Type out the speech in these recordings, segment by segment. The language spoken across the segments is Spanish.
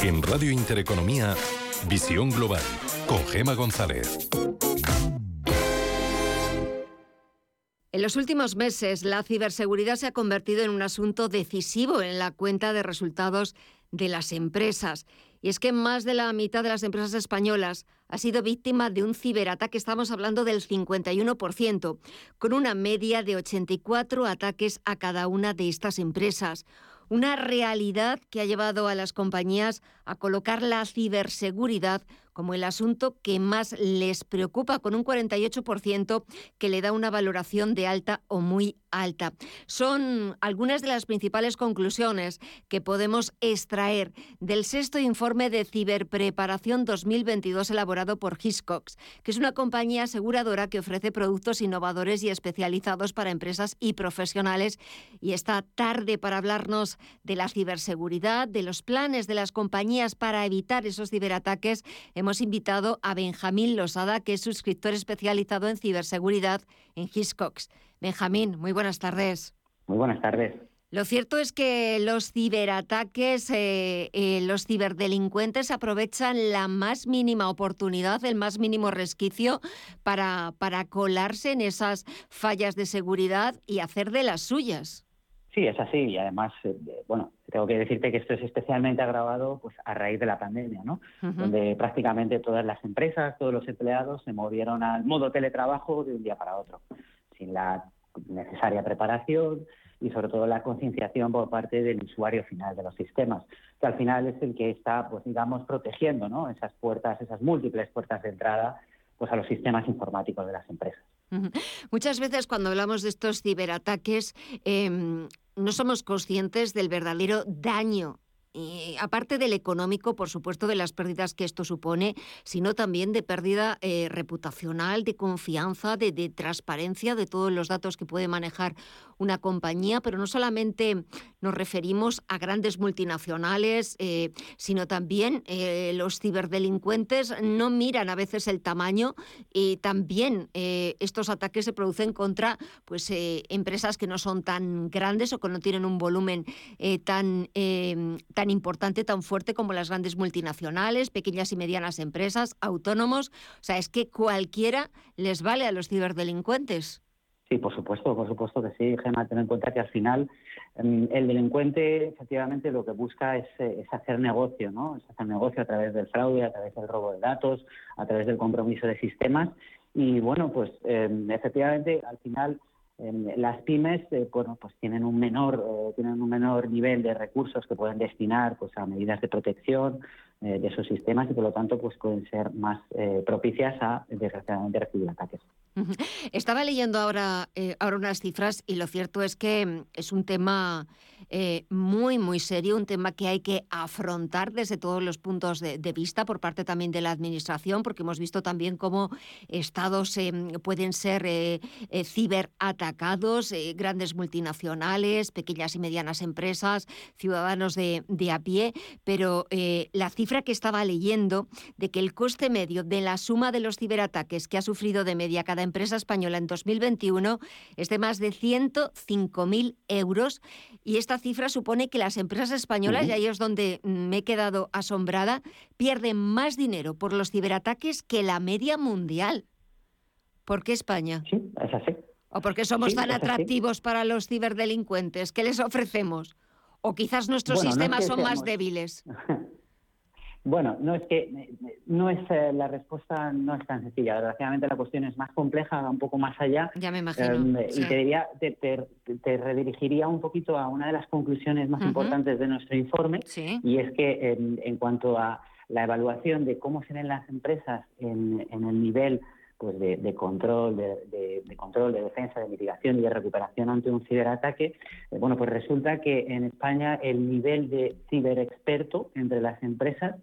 En Radio Intereconomía, Visión Global, con Gema González. En los últimos meses, la ciberseguridad se ha convertido en un asunto decisivo en la cuenta de resultados de las empresas. Y es que más de la mitad de las empresas españolas ha sido víctima de un ciberataque, estamos hablando del 51%, con una media de 84 ataques a cada una de estas empresas. Una realidad que ha llevado a las compañías a colocar la ciberseguridad como el asunto que más les preocupa, con un 48% que le da una valoración de alta o muy alta. Son algunas de las principales conclusiones que podemos extraer del sexto informe de ciberpreparación 2022 elaborado por Hiscox, que es una compañía aseguradora que ofrece productos innovadores y especializados para empresas y profesionales. Y esta tarde para hablarnos de la ciberseguridad, de los planes de las compañías para evitar esos ciberataques, hemos invitado a Benjamín Losada, que es suscriptor especializado en ciberseguridad en Hiscox. Benjamín, muy buenas tardes. Muy buenas tardes. Lo cierto es que los ciberataques, eh, eh, los ciberdelincuentes aprovechan la más mínima oportunidad, el más mínimo resquicio para, para colarse en esas fallas de seguridad y hacer de las suyas. Sí, es así y además, eh, bueno, tengo que decirte que esto es especialmente agravado pues a raíz de la pandemia, ¿no? Donde prácticamente todas las empresas, todos los empleados se movieron al modo teletrabajo de un día para otro, sin la necesaria preparación y sobre todo la concienciación por parte del usuario final de los sistemas, que al final es el que está, pues digamos, protegiendo, ¿no? Esas puertas, esas múltiples puertas de entrada, pues a los sistemas informáticos de las empresas. Muchas veces cuando hablamos de estos ciberataques em, no somos conscientes del verdadero daño y aparte del económico, por supuesto, de las pérdidas que esto supone, sino también de pérdida eh, reputacional, de confianza, de, transparencia de todos los datos que puede manejar una compañía, pero no solamente nos referimos a grandes multinacionales, eh, sino también eh, los ciberdelincuentes no miran a veces el tamaño y también estos ataques se producen contra pues, empresas que no son tan grandes o que no tienen un volumen tan, tan importante, tan fuerte como las grandes multinacionales, pequeñas y medianas empresas, autónomos. O sea, es que cualquiera les vale a los ciberdelincuentes. Sí, por supuesto, por supuesto que sí, Gemma. Ten en cuenta que al final em, el delincuente efectivamente lo que busca es, eh, es, hacer negocio, ¿no? Es hacer negocio a través del fraude, a través del robo de datos, a través del compromiso de sistemas. Y bueno, pues em, efectivamente al final las pymes eh, bueno, pues tienen un menor eh, tienen un menor nivel de recursos que pueden destinar pues a medidas de protección eh, de esos sistemas y por lo tanto pues pueden ser más propicias a desgraciadamente recibir ataques. Estaba leyendo ahora ahora unas cifras y lo cierto es que mm, es un tema eh, muy, muy serio, un tema que hay que afrontar desde todos los puntos de, vista por parte también de la Administración, porque hemos visto también cómo estados eh, pueden ser eh, ciberatacados, grandes multinacionales, pequeñas y medianas empresas, ciudadanos de, de a pie, pero la cifra que estaba leyendo de que el coste medio de la suma de los ciberataques que ha sufrido de media cada empresa española en 2021 es de más de 105.000 euros y esta cifra supone que las empresas españolas, y ahí es donde me he quedado asombrada, pierden más dinero por los ciberataques que la media mundial. ¿Por qué España? Sí, es así. ¿O por qué somos tan atractivos para los ciberdelincuentes? ¿Qué les ofrecemos? ¿O quizás nuestros sistemas son más débiles? Bueno, no es que no es eh, la respuesta no es tan sencilla. Desgraciadamente la cuestión es más compleja, un poco más allá. Ya me imagino. Em, y te, diría, te, redirigiría un poquito a una de las conclusiones más importantes de nuestro informe, y es que en, cuanto a la evaluación de cómo se ven las empresas en, el nivel pues de, control, de, control, de defensa, de mitigación y de recuperación ante un ciberataque, eh, bueno, pues resulta que en España el nivel de ciberexperto entre las empresas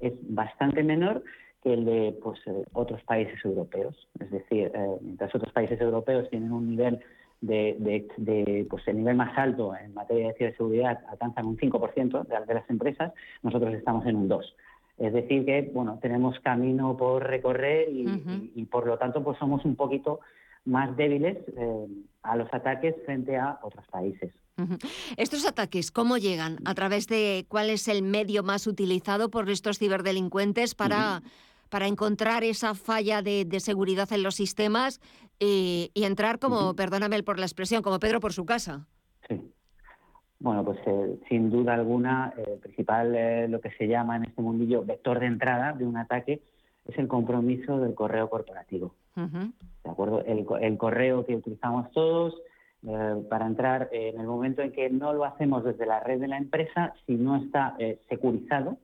es bastante menor que el de pues, eh, otros países europeos. Es decir, eh, mientras otros países europeos tienen un nivel de, pues el nivel más alto en materia de ciberseguridad alcanzan un 5% de, de las empresas, nosotros estamos en un 2%. Es decir, que bueno, tenemos camino por recorrer y, por lo tanto pues somos un poquito más débiles eh, a los ataques frente a otros países. Estos ataques, ¿cómo llegan? ¿A través de cuál es el medio más utilizado por estos ciberdelincuentes para, para encontrar esa falla de, seguridad en los sistemas eh, y entrar como, perdóname por la expresión, como Pedro por su casa? Sí. Bueno, pues eh, sin duda alguna, el principal, eh, lo que se llama en este mundillo, vector de entrada de un ataque, es el compromiso del correo corporativo. ¿De acuerdo? El, correo que utilizamos todos eh, para entrar en el momento en que no lo hacemos desde la red de la empresa, si no está securizado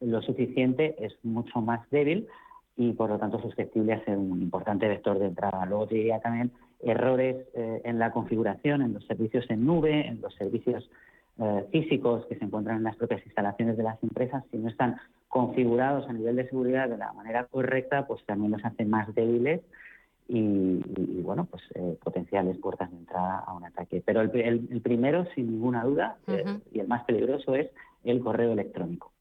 lo suficiente, es mucho más débil y por lo tanto susceptible a ser un importante vector de entrada. Luego diría también errores eh, en la configuración, en los servicios en nube, en los servicios eh, físicos que se encuentran en las propias instalaciones de las empresas, si no están configurados a nivel de seguridad de la manera correcta, pues también los hacen más débiles y, bueno, pues eh, potenciales puertas de entrada a un ataque. Pero el, primero, sin ninguna duda, y el más peligroso es el correo electrónico.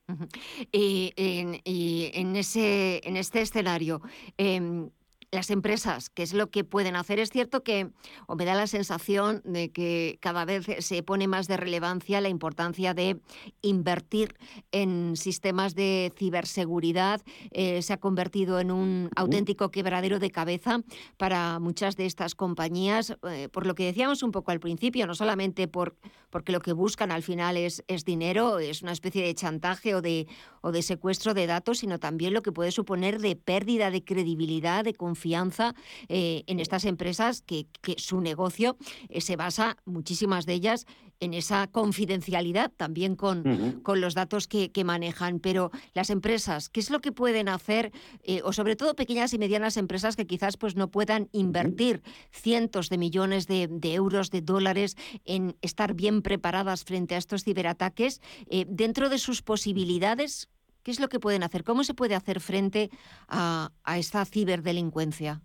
y, en, ese, en este escenario, em, las empresas, qué es lo que pueden hacer. Es cierto que, o me da la sensación de que cada vez se pone más de relevancia la importancia de invertir en sistemas de ciberseguridad. Eh, se ha convertido en un auténtico quebradero de cabeza para muchas de estas compañías, eh, por lo que decíamos un poco al principio, no solamente por, porque lo que buscan al final es, es dinero, es una especie de chantaje o de, o de secuestro de datos, sino también lo que puede suponer de pérdida de credibilidad, de confianza confianza eh, en estas empresas que, su negocio eh, se basa, muchísimas de ellas, en esa confidencialidad también con, con los datos que, manejan. Pero las empresas, ¿qué es lo que pueden hacer? Eh, o sobre todo pequeñas y medianas empresas que quizás pues, no puedan invertir cientos de millones de, euros, de dólares en estar bien preparadas frente a estos ciberataques. dentro de sus posibilidades, ¿Qué es lo que pueden hacer? ¿Cómo se puede hacer frente a, esta ciberdelincuencia?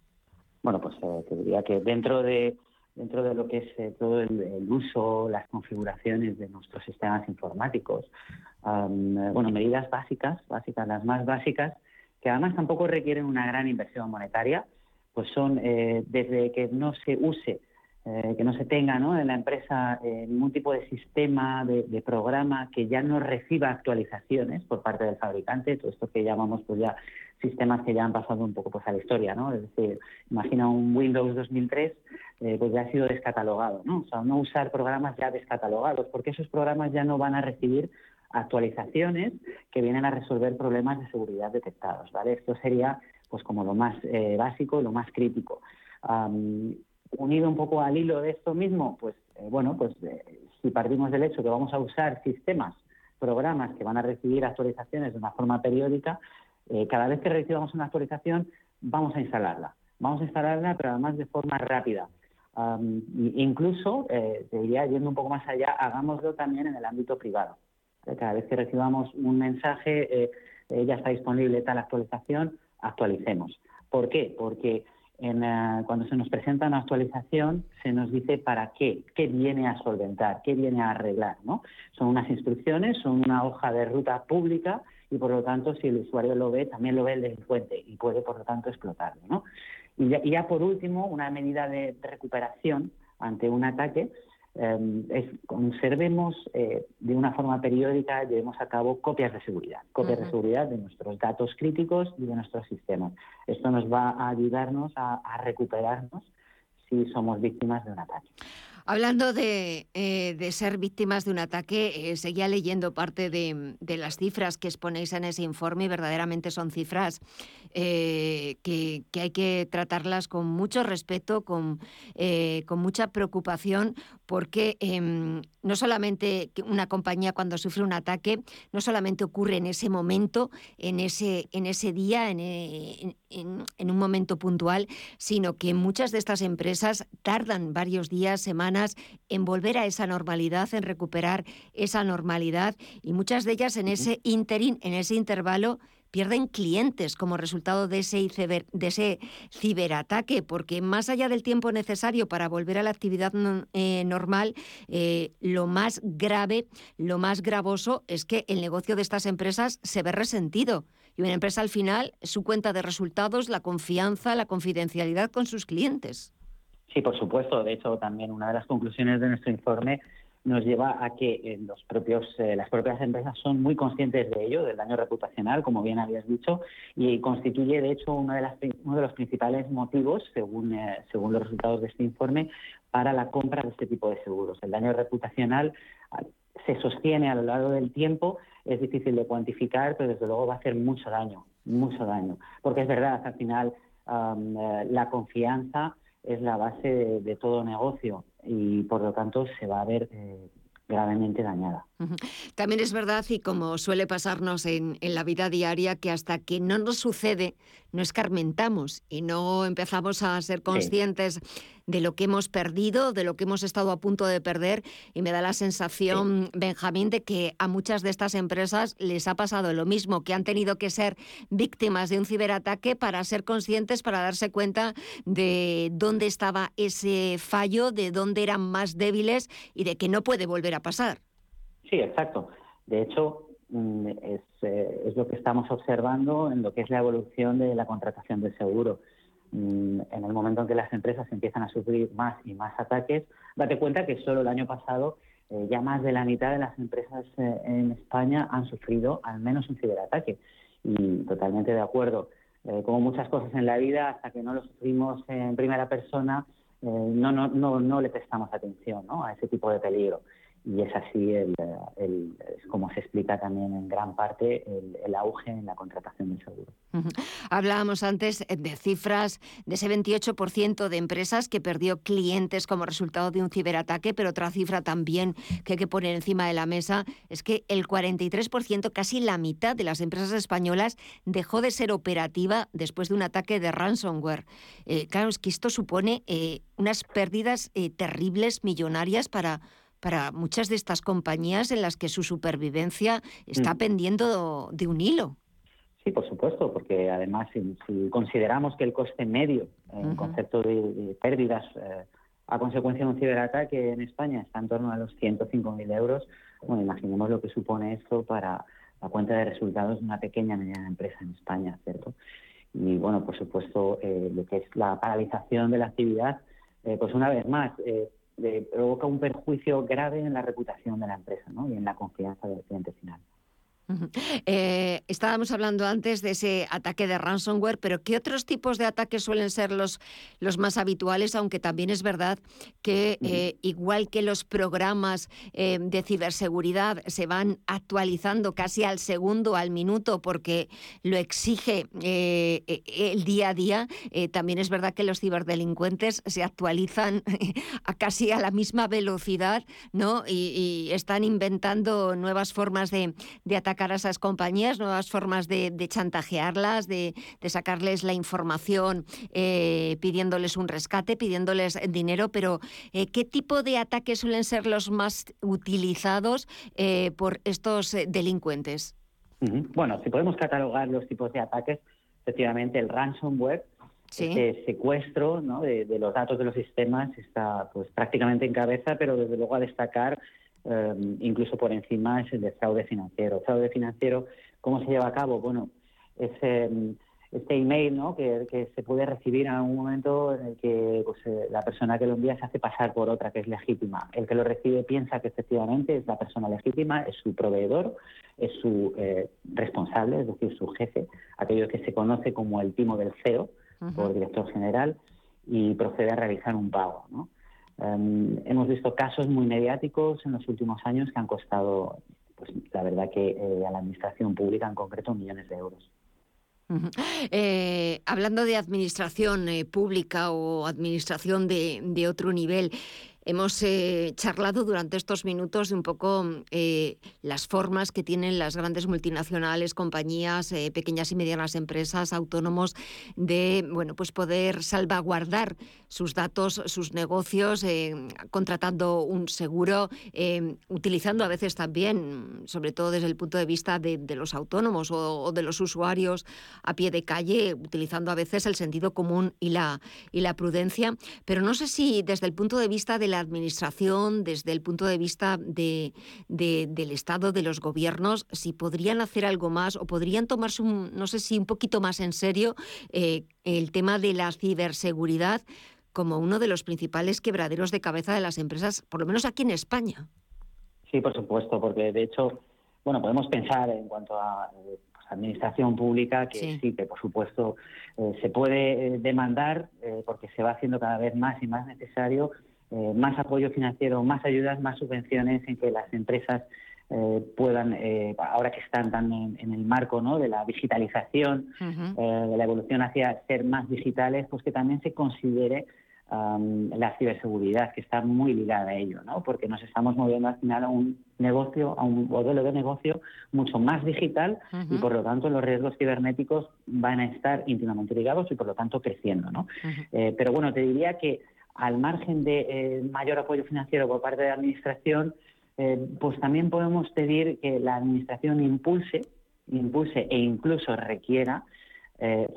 Bueno, pues eh, te diría que dentro de dentro de lo que es eh, todo el, uso, las configuraciones de nuestros sistemas informáticos, eh, bueno, medidas básicas, básicas, las más básicas, que además tampoco requieren una gran inversión monetaria, pues son desde que no se use eh, que no se tenga ¿no? en la empresa eh, ningún tipo de sistema, de, programa que ya no reciba actualizaciones por parte del fabricante, todo esto que llamamos pues ya sistemas que ya han pasado un poco pues a la historia, ¿no? Es decir, imagina un Windows 2003, eh, pues ya ha sido descatalogado, ¿no? O sea, no usar programas ya descatalogados, porque esos programas ya no van a recibir actualizaciones que vienen a resolver problemas de seguridad detectados, ¿vale? Esto sería pues como lo más básico, lo más crítico unido un poco al hilo de esto mismo, pues eh, bueno, pues eh, si partimos del hecho que vamos a usar sistemas, programas que van a recibir actualizaciones de una forma periódica, eh, cada vez que recibamos una actualización vamos a instalarla. Vamos a instalarla, pero además de forma rápida. incluso, te diría, yendo un poco más allá, hagámoslo también en el ámbito privado. Cada vez que recibamos un mensaje, ya está disponible tal actualización, actualicemos. ¿Por qué? Porque eh, cuando se nos presenta una actualización, se nos dice para qué, qué viene a solventar, qué viene a arreglar. ¿no? Son unas instrucciones, son una hoja de ruta pública y por lo tanto, si el usuario lo ve, también lo ve el delincuente y puede por lo tanto explotarlo. ¿no? Y, ya, por último, una medida de recuperación ante un ataque Es, conservemos eh, de una forma periódica, llevemos a cabo copias de seguridad, copias de seguridad de nuestros datos críticos y de nuestros sistemas. Esto nos va a ayudarnos a, a recuperarnos si somos víctimas de un ataque. Hablando de, eh, ser víctimas de un ataque, eh, seguía leyendo parte de, las cifras que exponéis en ese informe y verdaderamente son cifras eh, que, hay que tratarlas con mucho respeto, con, con mucha preocupación, porque em, no solamente una compañía cuando sufre un ataque, no solamente ocurre en ese momento, en ese, en ese día, en, en un momento puntual, sino que muchas de estas empresas tardan varios días, semanas, en volver a esa normalidad, en recuperar esa normalidad y muchas de ellas en ese interín, en ese intervalo, pierden clientes como resultado de ese, de ese ciberataque, porque más allá del tiempo necesario para volver a la actividad eh, normal, eh, lo más grave, lo más gravoso es que el negocio de estas empresas se ve resentido. Y una empresa al final, su cuenta de resultados, la confianza, la confidencialidad con sus clientes. Sí, por supuesto. De hecho, también una de las conclusiones de nuestro informe nos lleva a que eh, los propios, eh, las propias empresas son muy conscientes de ello, del daño reputacional, como bien habías dicho, y constituye, de hecho, uno de, las, uno de los principales motivos, según, eh, según los resultados de este informe, para la compra de este tipo de seguros. El daño reputacional ah, se sostiene a lo largo del tiempo, es difícil de cuantificar, pero desde luego va a hacer mucho daño, mucho daño, porque es verdad, al final la confianza es la base de, todo negocio y por lo tanto se va a ver eh, gravemente dañada. También es verdad, y como suele pasarnos en, la vida diaria, que hasta que no nos sucede, no escarmentamos y no empezamos a ser conscientes de lo que hemos perdido, de lo que hemos estado a punto de perder. Y me da la sensación, Benjamín, de que a muchas de estas empresas les ha pasado lo mismo, que han tenido que ser víctimas de un ciberataque para ser conscientes, para darse cuenta de dónde estaba ese fallo, de dónde eran más débiles y de que no puede volver a pasar. Sí, exacto. De hecho, mm, es, eh, es, lo que estamos observando en lo que es la evolución de la contratación del seguro. Mm, en el momento en que las empresas empiezan a sufrir más y más ataques, date cuenta que solo el año pasado eh, ya más de la mitad de las empresas eh, en España han sufrido al menos un ciberataque. Y totalmente de acuerdo. como muchas cosas en la vida, hasta que no lo sufrimos en primera persona, no, no, no, no le prestamos atención a ese tipo de peligro y es así el, como se explica también en gran parte el, auge en la contratación del seguro. Hablábamos antes de cifras de ese 28% de empresas que perdió clientes como resultado de un ciberataque, pero otra cifra también que hay que poner encima de la mesa es que el 43%, casi la mitad de las empresas españolas dejó de ser operativa después de un ataque de ransomware. Eh, claro, es que esto supone eh, unas pérdidas eh, terribles, millonarias para para muchas de estas compañías en las que su supervivencia está mm. pendiendo de un hilo. Sí, por supuesto, porque además si, consideramos que el coste medio en concepto de, pérdidas eh, a consecuencia de un ciberataque en España está en torno a los 105.000 euros, bueno, imaginemos lo que supone esto para la cuenta de resultados de una pequeña mediana empresa en España, ¿cierto? Y bueno, por supuesto, eh, lo que es la paralización de la actividad, eh, pues una vez más, provoca un perjuicio grave en la reputación de la empresa ¿no? y en la confianza del cliente final. Eh, estábamos hablando antes de ese ataque de ransomware, pero ¿qué otros tipos de ataques suelen ser los, los más habituales? Aunque también es verdad que, eh, igual que los programas eh, de ciberseguridad se van actualizando casi al segundo, al minuto, porque lo exige el día a día, también es verdad que los ciberdelincuentes se actualizan a casi a la misma velocidad ¿no? y, están inventando nuevas formas de, de ataque a esas compañías, nuevas formas de, chantajearlas, de, sacarles la información eh, pidiéndoles un rescate, pidiéndoles dinero, pero eh, ¿qué tipo de ataques suelen ser los más utilizados eh, por estos delincuentes? Bueno, si podemos catalogar los tipos de ataques, efectivamente el ransomware, ¿Sí? Este secuestro de, de, los datos de los sistemas está pues prácticamente en cabeza, pero desde luego a destacar Em, incluso por encima es el de fraude financiero. Fraude financiero, ¿cómo se lleva a cabo? Bueno, es em, este email ¿no? que, se puede recibir en algún momento en el que pues, eh, la persona que lo envía se hace pasar por otra que es legítima. El que lo recibe piensa que efectivamente es la persona legítima, es su proveedor, es su eh, responsable, es decir, su jefe, aquello que se conoce como el timo del CEO, por director general, y procede a realizar un pago. ¿no? Em, hemos visto casos muy mediáticos en los últimos años que han costado, pues la verdad que eh, a la administración pública en concreto millones de euros. Eh, hablando de administración eh, pública o administración de, de otro nivel, Hemos eh, charlado durante estos minutos de un poco eh, las formas que tienen las grandes multinacionales, compañías, eh, pequeñas y medianas empresas, autónomos, de bueno, pues poder salvaguardar sus datos, sus negocios, contratando un seguro, utilizando a veces también, sobre todo desde el punto de vista de, los autónomos o, de los usuarios a pie de calle, utilizando a veces el sentido común y la, y la prudencia. Pero no sé si desde el punto de vista de la administración, desde el punto de vista de, del Estado, de los gobiernos, si podrían hacer algo más o podrían tomarse, un, no sé si un poquito más en serio, eh, el tema de la ciberseguridad como uno de los principales quebraderos de cabeza de las empresas, por lo menos aquí en España. Sí, por supuesto, porque de hecho, bueno, podemos pensar en cuanto a eh, pues, administración pública que sí. que por supuesto eh, se puede eh, demandar porque se va haciendo cada vez más y más necesario más apoyo financiero, más ayudas, más subvenciones en que las empresas puedan, ahora que están tan en, el marco ¿no? de la digitalización, de la evolución hacia ser más digitales, pues que también se considere la ciberseguridad, que está muy ligada a ello, ¿no? porque nos estamos moviendo al final a un negocio, a un modelo de negocio mucho más digital y por lo tanto los riesgos cibernéticos van a estar íntimamente ligados y por lo tanto creciendo. ¿no? Eh, pero bueno, te diría que al margen de eh, mayor apoyo financiero por parte de la Administración, eh, pues también podemos pedir que la Administración impulse, impulse e incluso requiera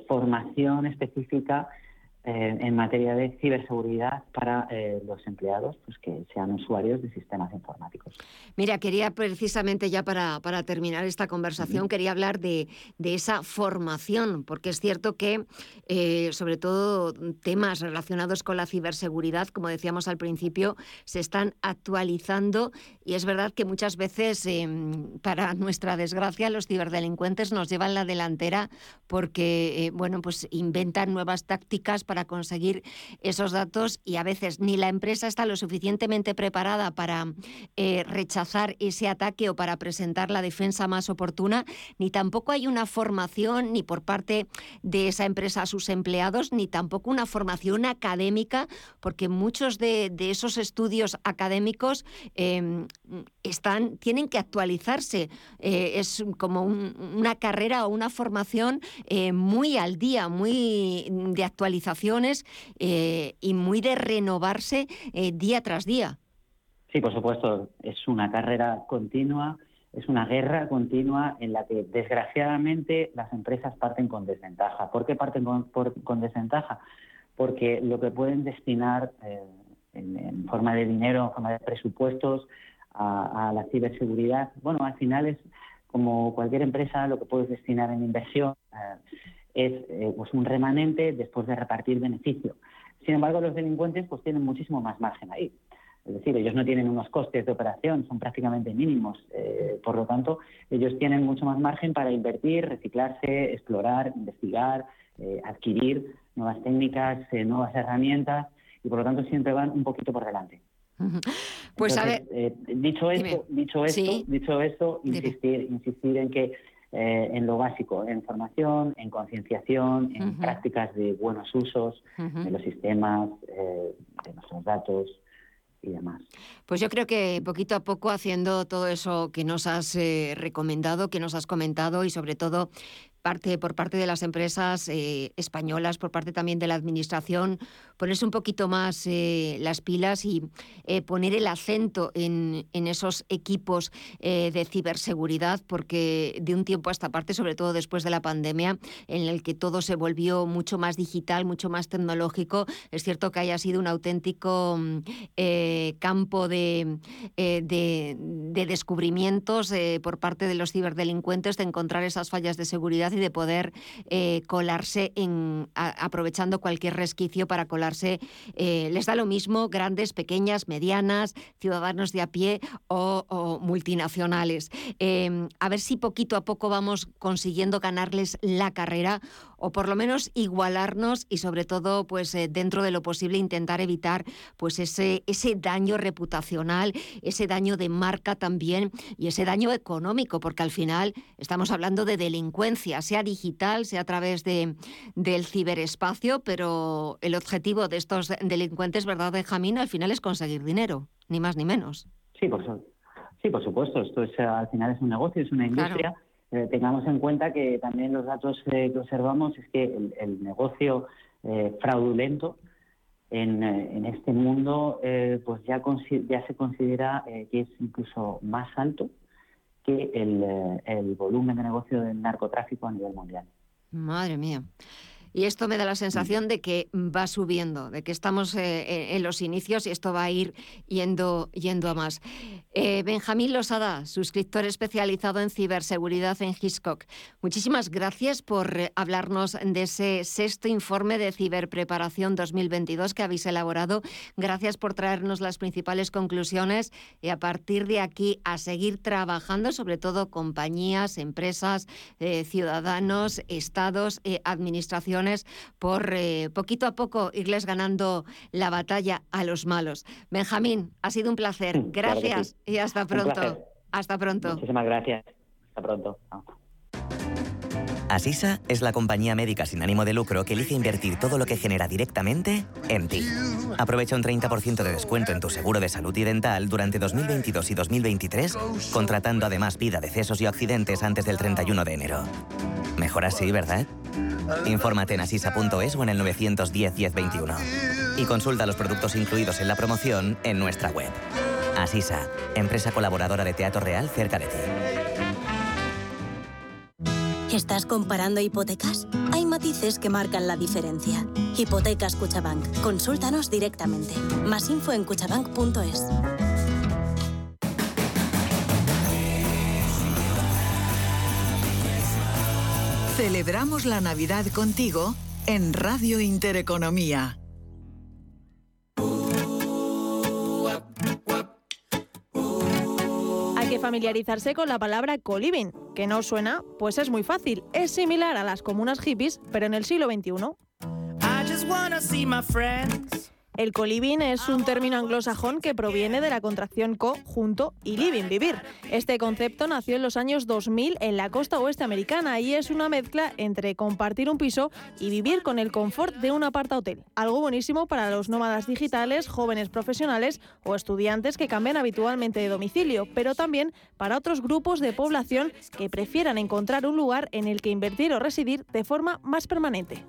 formación específica eh, en materia de ciberseguridad para eh, los empleados pues que sean usuarios de sistemas informáticos. Mira, quería precisamente ya para, para terminar esta conversación, quería hablar de, de, esa formación, porque es cierto que eh, sobre todo temas relacionados con la ciberseguridad, como decíamos al principio, se están actualizando y es verdad que muchas veces, para nuestra desgracia, los ciberdelincuentes nos llevan la delantera porque, bueno, pues inventan nuevas tácticas para conseguir esos datos y a veces ni la empresa está lo suficientemente preparada para eh, rechazar ese ataque o para presentar la defensa más oportuna, ni tampoco hay una formación ni por parte de esa empresa a sus empleados, ni tampoco una formación académica, porque muchos de, esos estudios académicos em, están, tienen que actualizarse. Eh, es como una carrera o una formación eh, muy al día, muy de eh, y muy de renovarse día tras día. Sí, por supuesto, es una carrera continua, es una guerra continua en la que desgraciadamente las empresas parten con desventaja. ¿Por qué parten con, desventaja? Porque lo que pueden destinar en forma de dinero, en forma de presupuestos, a, la ciberseguridad, bueno, al final es como cualquier empresa, lo que puedes destinar en inversión eh, es eh, pues un remanente después de repartir beneficio. Sin embargo, los delincuentes pues tienen muchísimo más margen ahí. Es decir, ellos no tienen unos costes de operación, son prácticamente mínimos. Eh, por lo tanto, ellos tienen mucho más margen para invertir, reciclarse, explorar, investigar, adquirir nuevas técnicas, nuevas herramientas y por lo tanto siempre van un poquito por delante. Pues a ver, eh, dicho esto, dicho esto, dicho esto, insistir, insistir en que eh, en lo básico, en formación, en concienciación, en prácticas de buenos usos de los sistemas, eh, de nuestros datos y demás. Pues yo creo que poquito a poco haciendo todo eso que nos has recomendado, que nos has comentado y sobre todo parte, por parte de las empresas eh, españolas, por parte también de la Administración, ponerse un poquito más eh, las pilas y eh, poner el acento en, esos equipos de ciberseguridad, porque de un tiempo a esta parte, sobre todo después de la pandemia, en el que todo se volvió mucho más digital, mucho más tecnológico, es cierto que haya sido un auténtico mm, campo de, de descubrimientos por parte de los ciberdelincuentes, de encontrar esas fallas de seguridad y de poder eh, colarse en, aprovechando cualquier resquicio para Eh, les da lo mismo grandes, pequeñas, medianas, ciudadanos de a pie o, multinacionales. Em, a ver si poquito a poco vamos consiguiendo ganarles la carrera o por lo menos igualarnos y sobre todo pues eh, dentro de lo posible intentar evitar pues ese, ese daño reputacional, ese daño de marca también y ese daño económico, porque al final estamos hablando de delincuencia, sea digital, sea a través de, del ciberespacio, pero el objetivo de estos delincuentes, ¿verdad, Benjamín? Al final es conseguir dinero, ni más ni menos. Sí, por, sí, por supuesto, esto es, al final es un negocio, es una industria. Eh, tengamos en cuenta que también los datos eh, que observamos es que el, negocio eh, fraudulento en, en, este mundo pues ya, ya se considera que es incluso más alto el, el volumen de negocio del narcotráfico a nivel mundial. Madre mía. Y esto me da la sensación de que va subiendo, de que estamos eh, en los inicios y esto va a ir yendo, yendo a más. Eh, Benjamín Losada, suscriptor especializado en ciberseguridad en Hiscock. Muchísimas gracias por eh, hablarnos de ese sexto informe de ciberpreparación 2022 que habéis elaborado. Gracias por traernos las principales conclusiones y a partir de aquí a seguir trabajando, sobre todo compañías, empresas, ciudadanos, estados, administraciones por eh, poquito a poco irles ganando la batalla a los malos. Benjamín, ha sido un placer. Gracias y hasta pronto. Hasta pronto. Muchísimas gracias. Hasta pronto. Asisa es la compañía médica sin ánimo de lucro que elige invertir todo lo que genera directamente en ti. Aprovecha un 30% de descuento en tu seguro de salud y dental durante 2022 y 2023, contratando además vida, decesos y accidentes antes del 31 de enero. Mejor así, ¿verdad? Infórmate en asisa.es o en el 910 1021. Y consulta los productos incluidos en la promoción en nuestra web. Asisa, empresa colaboradora de Teatro Real cerca de ti. ¿Estás comparando hipotecas? Hay matices que marcan la diferencia. Hipotecas Cuchabank. Consúltanos directamente. Más info en cuchabank.es. Celebramos la Navidad contigo en Radio Intereconomía. Hay que familiarizarse con la palabra coliving, que no suena, pues es muy fácil. Es similar a las comunas hippies, pero en el siglo XXI. El co-living es un término anglosajón que proviene de la contracción co, junto, y living, vivir. Este concepto nació en los años 2000 en la costa oeste americana y es una mezcla entre compartir un piso y vivir con el confort de un aparta-hotel. Algo buenísimo para los nómadas digitales, jóvenes profesionales o estudiantes que cambian habitualmente de domicilio, pero también para otros grupos de población que prefieran encontrar un lugar en el que invertir o residir de forma más permanente.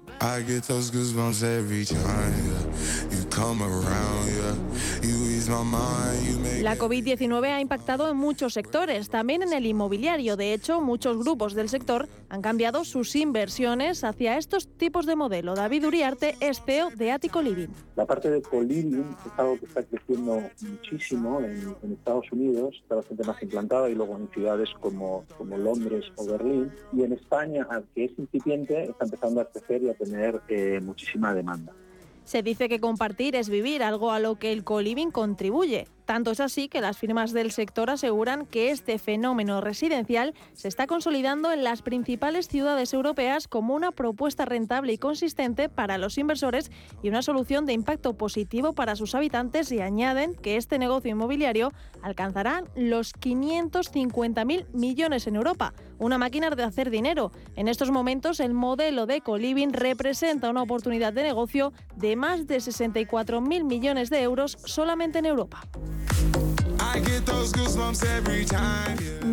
La COVID-19 ha impactado en muchos sectores, también en el inmobiliario. De hecho, muchos grupos del sector han cambiado sus inversiones hacia estos tipos de modelo. David Uriarte es CEO de Attico Living. La parte de co-living es algo que está creciendo muchísimo en, Estados Unidos, está bastante más implantada y luego en ciudades como, como Londres o Berlín. Y en España, que es incipiente, está empezando a crecer y a tener eh, muchísima demanda. Se dice que compartir es vivir, algo a lo que el co-living contribuye. Tanto es así que las firmas del sector aseguran que este fenómeno residencial se está consolidando en las principales ciudades europeas como una propuesta rentable y consistente para los inversores y una solución de impacto positivo para sus habitantes y añaden que este negocio inmobiliario alcanzará los 550.000 millones en Europa, una máquina de hacer dinero. En estos momentos el modelo de co-living representa una oportunidad de negocio de más de 64.000 millones de euros solamente en Europa.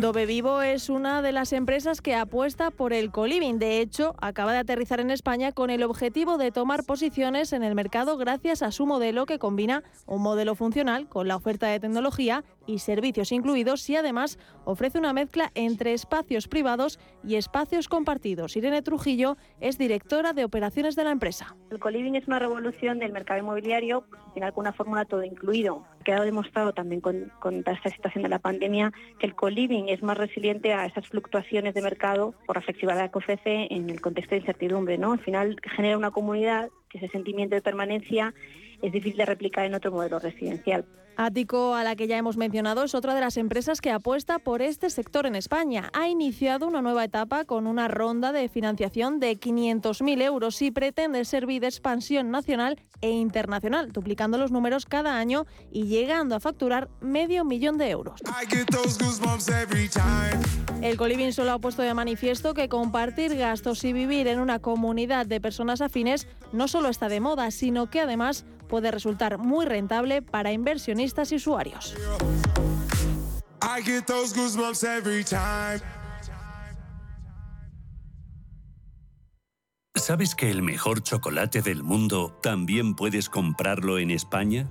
Dove Vivo es una de las empresas que apuesta por el coliving. De hecho, acaba de aterrizar en España con el objetivo de tomar posiciones en el mercado gracias a su modelo que combina un modelo funcional con la oferta de tecnología y servicios incluidos y además ofrece una mezcla entre espacios privados y espacios compartidos. Irene Trujillo es directora de operaciones de la empresa. El coliving es una revolución del mercado inmobiliario, al final con una fórmula todo incluido. Quedado demostrado también con, con esta situación de la pandemia que el coliving es más resiliente a esas fluctuaciones de mercado por la flexibilidad que ofrece en el contexto de incertidumbre. ¿no? Al final genera una comunidad que ese sentimiento de permanencia es difícil de replicar en otro modelo residencial. Ático, a la que ya hemos mencionado, es otra de las empresas que apuesta por este sector en España. Ha iniciado una nueva etapa con una ronda de financiación de 500.000 euros y pretende servir de expansión nacional e internacional, duplicando los números cada año y llegando a facturar medio millón de euros. El Coliving solo ha puesto de manifiesto que compartir gastos y vivir en una comunidad de personas afines no solo está de moda, sino que además puede resultar muy rentable para inversionistas y usuarios. ¿Sabes que el mejor chocolate del mundo también puedes comprarlo en España?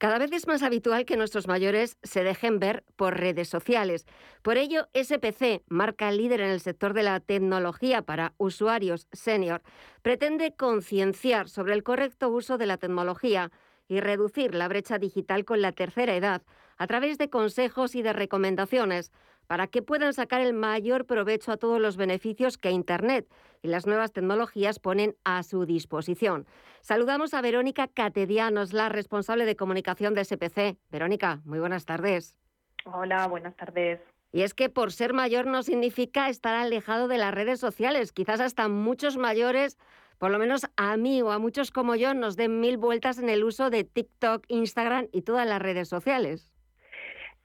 Cada vez es más habitual que nuestros mayores se dejen ver por redes sociales. Por ello, SPC, marca líder en el sector de la tecnología para usuarios senior, pretende concienciar sobre el correcto uso de la tecnología y reducir la brecha digital con la tercera edad a través de consejos y de recomendaciones para que puedan sacar el mayor provecho a todos los beneficios que Internet y las nuevas tecnologías ponen a su disposición. Saludamos a Verónica Catedianos, la responsable de comunicación de SPC. Verónica, muy buenas tardes. Hola, buenas tardes. Y es que por ser mayor no significa estar alejado de las redes sociales. Quizás hasta muchos mayores, por lo menos a mí o a muchos como yo, nos den mil vueltas en el uso de TikTok, Instagram y todas las redes sociales.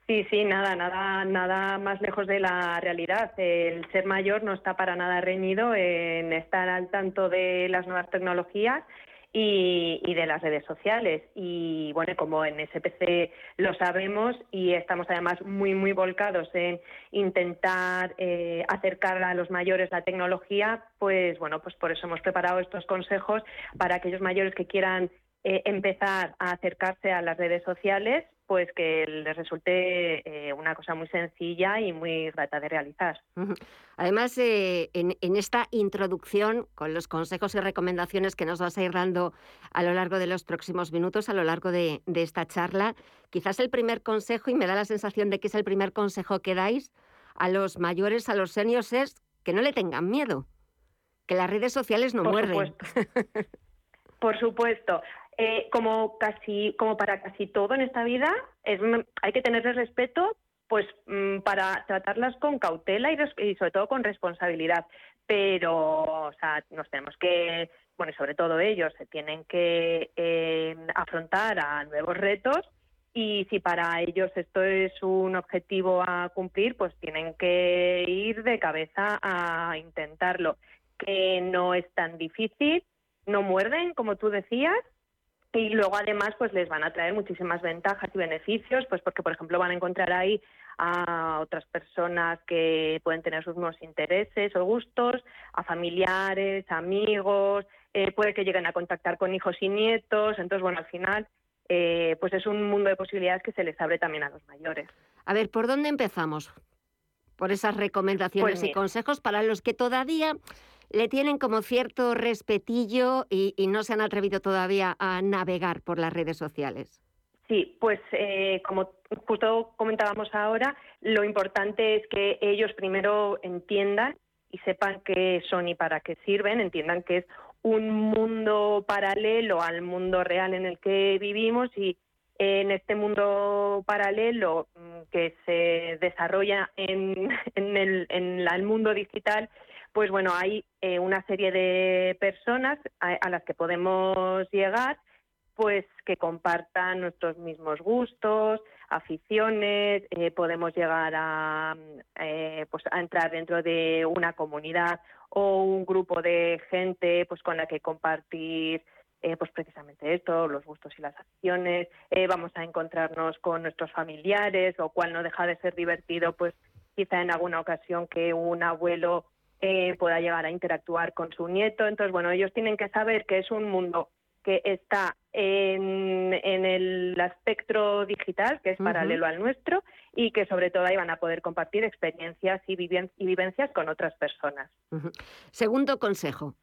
Sí, sí, nada, nada, nada más lejos de la realidad. El ser mayor no está para nada reñido en estar al tanto de las nuevas tecnologías y, de las redes sociales. Y bueno, como en SPC lo sabemos y estamos además muy, muy volcados en intentar eh, acercar a los mayores la tecnología, pues bueno, pues por eso hemos preparado estos consejos para aquellos mayores que quieran eh, empezar a acercarse a las redes sociales pues que les resulte eh, una cosa muy sencilla y muy grata de realizar. Además, eh, en, esta introducción, con los consejos y recomendaciones que nos vas a ir dando a lo largo de los próximos minutos, a lo largo de, esta charla, quizás el primer consejo, y me da la sensación de que es el primer consejo que dais a los mayores, a los seniors, es que no le tengan miedo, que las redes sociales no muerden. Por supuesto. Eh, como casi como para casi todo en esta vida es, hay que tenerle respeto pues mm, para tratarlas con cautela y, sobre todo con responsabilidad. Pero o sea nos tenemos que bueno sobre todo ellos se tienen que eh, afrontar a nuevos retos y si para ellos esto es un objetivo a cumplir pues tienen que ir de cabeza a intentarlo que no es tan difícil no muerden como tú decías y luego además pues les van a traer muchísimas ventajas y beneficios, pues porque por ejemplo van a encontrar ahí a otras personas que pueden tener sus nuevos intereses o gustos, a familiares, amigos, eh, puede que lleguen a contactar con hijos y nietos, entonces bueno, al final eh, pues es un mundo de posibilidades que se les abre también a los mayores. A ver, ¿por dónde empezamos? Por esas recomendaciones pues y consejos para los que todavía le tienen como cierto respetillo y, no se han atrevido todavía a navegar por las redes sociales. Sí, pues eh, como justo comentábamos ahora, lo importante es que ellos primero entiendan y sepan qué son y para qué sirven, entiendan que es un mundo paralelo al mundo real en el que vivimos y en este mundo paralelo mm, que se desarrolla en, el, en el mundo digital, pues bueno, hay eh, una serie de personas a, las que podemos llegar, pues que compartan nuestros mismos gustos, aficiones, eh, podemos llegar a, eh, pues a entrar dentro de una comunidad o un grupo de gente pues con la que compartir pues precisamente esto, los gustos y las aficiones, vamos a encontrarnos con nuestros familiares, lo cual no deja de ser divertido, pues quizá en alguna ocasión que un abuelo eh, pueda llegar a interactuar con su nieto. Entonces, bueno, ellos tienen que saber que es un mundo que está en, el espectro digital, que es paralelo al nuestro, y que sobre todo ahí van a poder compartir experiencias y, vivencias con otras personas. Segundo consejo.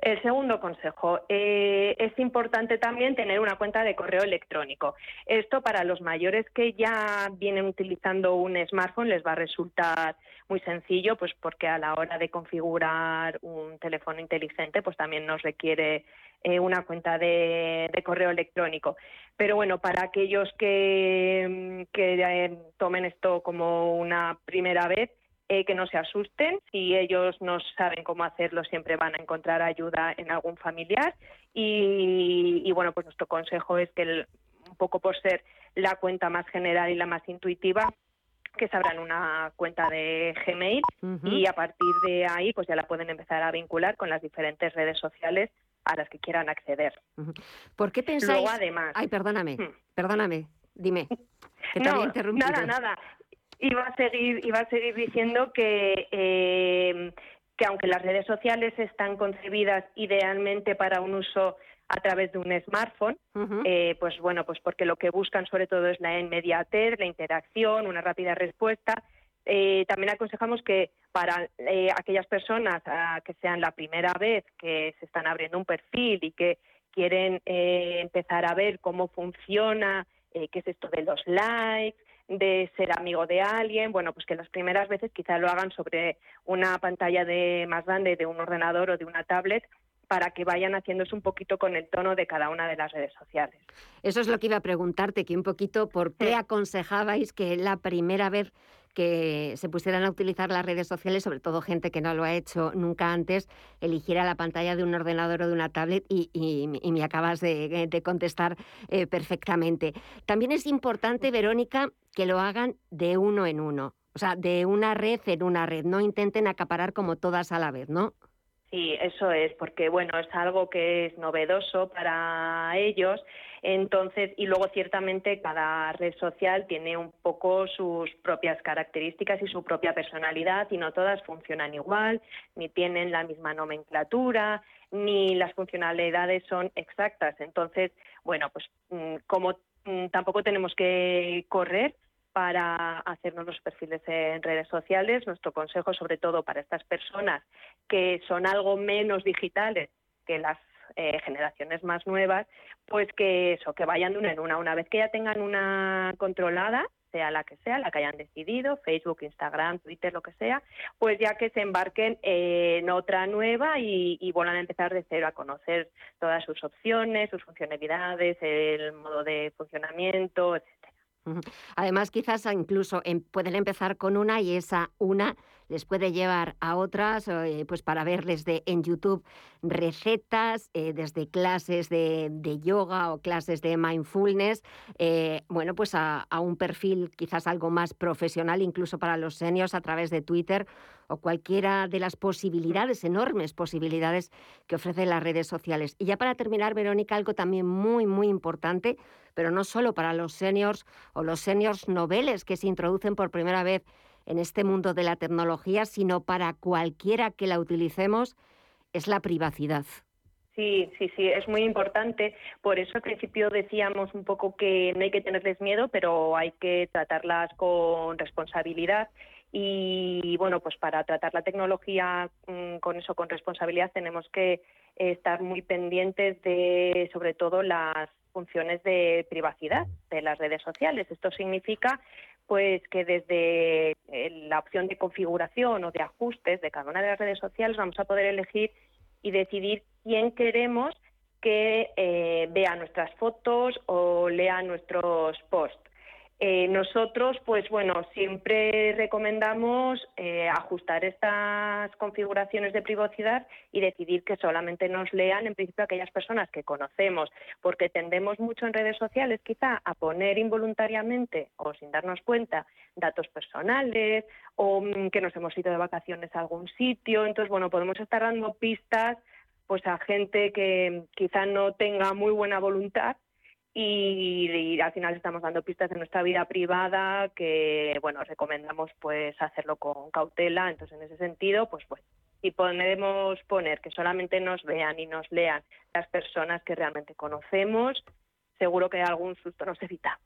El segundo consejo, eh, es importante también tener una cuenta de correo electrónico. Esto para los mayores que ya vienen utilizando un smartphone les va a resultar muy sencillo, pues porque a la hora de configurar un teléfono inteligente, pues también nos requiere eh, una cuenta de, correo electrónico. Pero bueno, para aquellos que, que eh, tomen esto como una primera vez, eh, que no se asusten. Si ellos no saben cómo hacerlo, siempre van a encontrar ayuda en algún familiar. Y, bueno, pues nuestro consejo es que, un poco por ser la cuenta más general y la más intuitiva, que se abran una cuenta de Gmail y a partir de ahí pues ya la pueden empezar a vincular con las diferentes redes sociales a las que quieran acceder. ¿Por qué pensáis? además... Ay, perdóname, hmm. perdóname, dime. Que te no, nada, nada iba a seguir, iba a seguir diciendo que, eh, que aunque las redes sociales están concebidas idealmente para un uso a través de un smartphone, eh, pues bueno, pues porque lo que buscan sobre todo es la inmediatez, la interacción, una rápida respuesta. Eh, también aconsejamos que para aquellas personas ah, que sean la primera vez que se están abriendo un perfil y que quieren empezar a ver cómo funciona, qué es esto de los likes, de ser amigo de alguien, bueno, pues que las primeras veces quizá lo hagan sobre una pantalla de más grande de un ordenador o de una tablet para que vayan haciéndose un poquito con el tono de cada una de las redes sociales. Eso es lo que iba a preguntarte, que un poquito por qué aconsejabais que la primera vez que se pusieran a utilizar las redes sociales, sobre todo gente que no lo ha hecho nunca antes, eligiera la pantalla de un ordenador o de una tablet y, me acabas de, contestar eh, perfectamente. También es importante, Verónica, que lo hagan de uno en uno, o sea, de una red en una red, no intenten acaparar como todas a la vez, ¿no? Sí, eso es, porque bueno, es algo que es novedoso para ellos. Entonces, y luego ciertamente cada red social tiene un poco sus propias características y su propia personalidad y no todas funcionan igual, ni tienen la misma nomenclatura, ni las funcionalidades son exactas. Entonces, bueno, pues mm, como mm, tampoco tenemos que correr, para hacernos los perfiles en redes sociales. Nuestro consejo, sobre todo para estas personas que son algo menos digitales que las eh, generaciones más nuevas, pues que eso, que vayan de una en una. Una vez que ya tengan una controlada, sea la que sea, la que hayan decidido, Facebook, Instagram, Twitter, lo que sea, pues ya que se embarquen en otra nueva y, y vuelvan a empezar de cero a conocer todas sus opciones, sus funcionalidades, el modo de funcionamiento, etc. Además, quizás incluso em, pueden empezar con una y esa una les puede llevar a otras, eh, pues para verles de, en YouTube recetas, eh, desde clases de, yoga o clases de mindfulness, eh, bueno, pues a, un perfil quizás algo más profesional, incluso para los seniors a través de Twitter o cualquiera de las posibilidades, enormes posibilidades que ofrecen las redes sociales. Y ya para terminar, Verónica, algo también muy, muy importante, pero no solo para los seniors o los seniors noveles que se introducen por primera vez en este mundo de la tecnología, sino para cualquiera que la utilicemos, es la privacidad. Sí, sí, sí, es muy importante. Por eso al principio decíamos un poco que no hay que tenerles miedo, pero hay que tratarlas con responsabilidad. Y bueno, pues para tratar la tecnología mm, con eso, con responsabilidad, tenemos que estar muy pendientes de, sobre todo, las funciones de privacidad de las redes sociales. Esto significa pues que desde eh, la opción de configuración o de ajustes de cada una de las redes sociales vamos a poder elegir y decidir quién queremos que eh, vea nuestras fotos o lea nuestros posts. Eh, nosotros, pues bueno, siempre recomendamos eh, ajustar estas configuraciones de privacidad y decidir que solamente nos lean en principio aquellas personas que conocemos, porque tendemos mucho en redes sociales quizá a poner involuntariamente o sin darnos cuenta datos personales o mm, que nos hemos ido de vacaciones a algún sitio. Entonces, bueno, podemos estar dando pistas pues a gente que quizá no tenga muy buena voluntad y, al final estamos dando pistas de nuestra vida privada que bueno recomendamos pues hacerlo con cautela. Entonces en ese sentido pues bueno si podemos poner que solamente nos vean y nos lean las personas que realmente conocemos seguro que algún susto nos evita.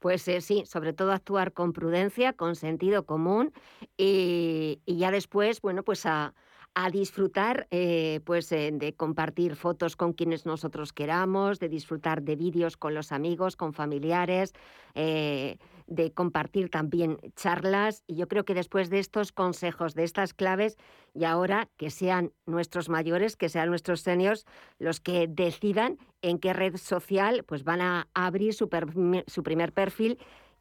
Pues eh, sí, sobre todo actuar con prudencia, con sentido común y, y ya después, bueno, pues a, a disfrutar eh, pues, eh, de compartir fotos con quienes nosotros queramos, de disfrutar de vídeos con los amigos, con familiares, eh, de compartir también charlas. Y yo creo que después de estos consejos, de estas claves, y ahora que sean nuestros mayores, que sean nuestros seniors los que decidan en qué red social pues, van a abrir su, su primer perfil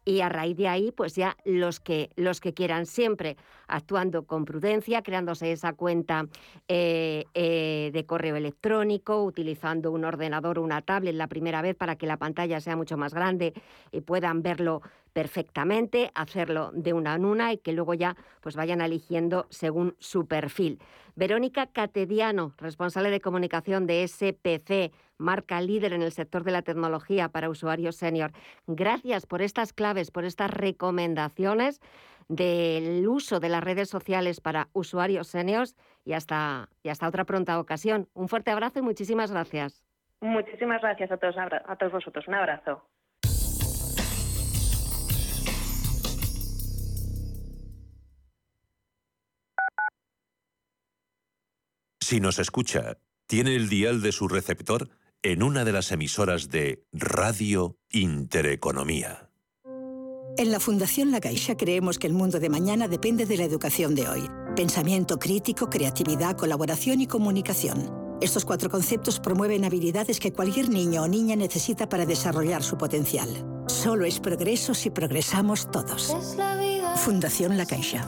y a raíz de ahí, pues ya los que, los que quieran, siempre actuando con prudencia, creándose esa cuenta eh, eh, de correo electrónico, utilizando un ordenador o una tablet la primera vez para que la pantalla sea mucho más grande y puedan verlo perfectamente, hacerlo de una en una y que luego ya pues vayan eligiendo según su perfil. Verónica Catediano, responsable de comunicación de SPC, marca líder en el sector de la tecnología para usuarios senior. Gracias por estas claves, por estas recomendaciones del uso de las redes sociales para usuarios seniors y hasta, y hasta otra pronta ocasión. Un fuerte abrazo y muchísimas gracias. Muchísimas gracias a todos, a todos vosotros. Un abrazo. Si nos escucha, tiene el dial de su receptor en una de las emisoras de Radio Intereconomía. En la Fundación La Caixa creemos que el mundo de mañana depende de la educación de hoy. Pensamiento crítico, creatividad, colaboración y comunicación. Estos cuatro conceptos promueven habilidades que cualquier niño o niña necesita para desarrollar su potencial. Solo es progreso si progresamos todos. Fundación La Caixa.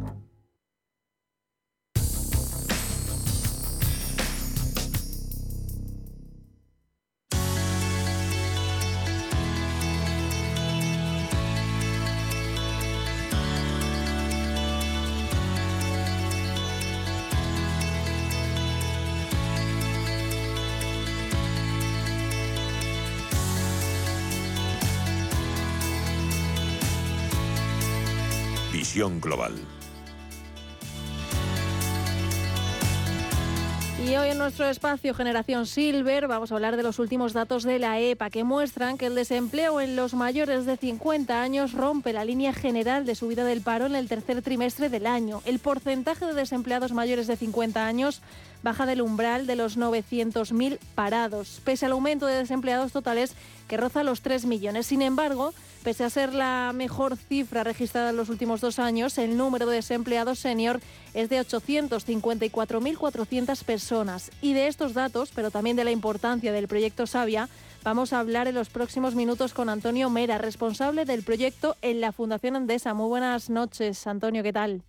Global. Y hoy en nuestro espacio Generación Silver vamos a hablar de los últimos datos de la EPA que muestran que el desempleo en los mayores de 50 años rompe la línea general de subida del paro en el tercer trimestre del año. El porcentaje de desempleados mayores de 50 años baja del umbral de los 900.000 parados, pese al aumento de desempleados totales que roza los 3 millones. Sin embargo, pese a ser la mejor cifra registrada en los últimos dos años, el número de desempleados senior es de 854.400 personas. Y de estos datos, pero también de la importancia del proyecto Sabia, vamos a hablar en los próximos minutos con Antonio Mera, responsable del proyecto en la Fundación Andesa. Muy buenas noches, Antonio, ¿qué tal?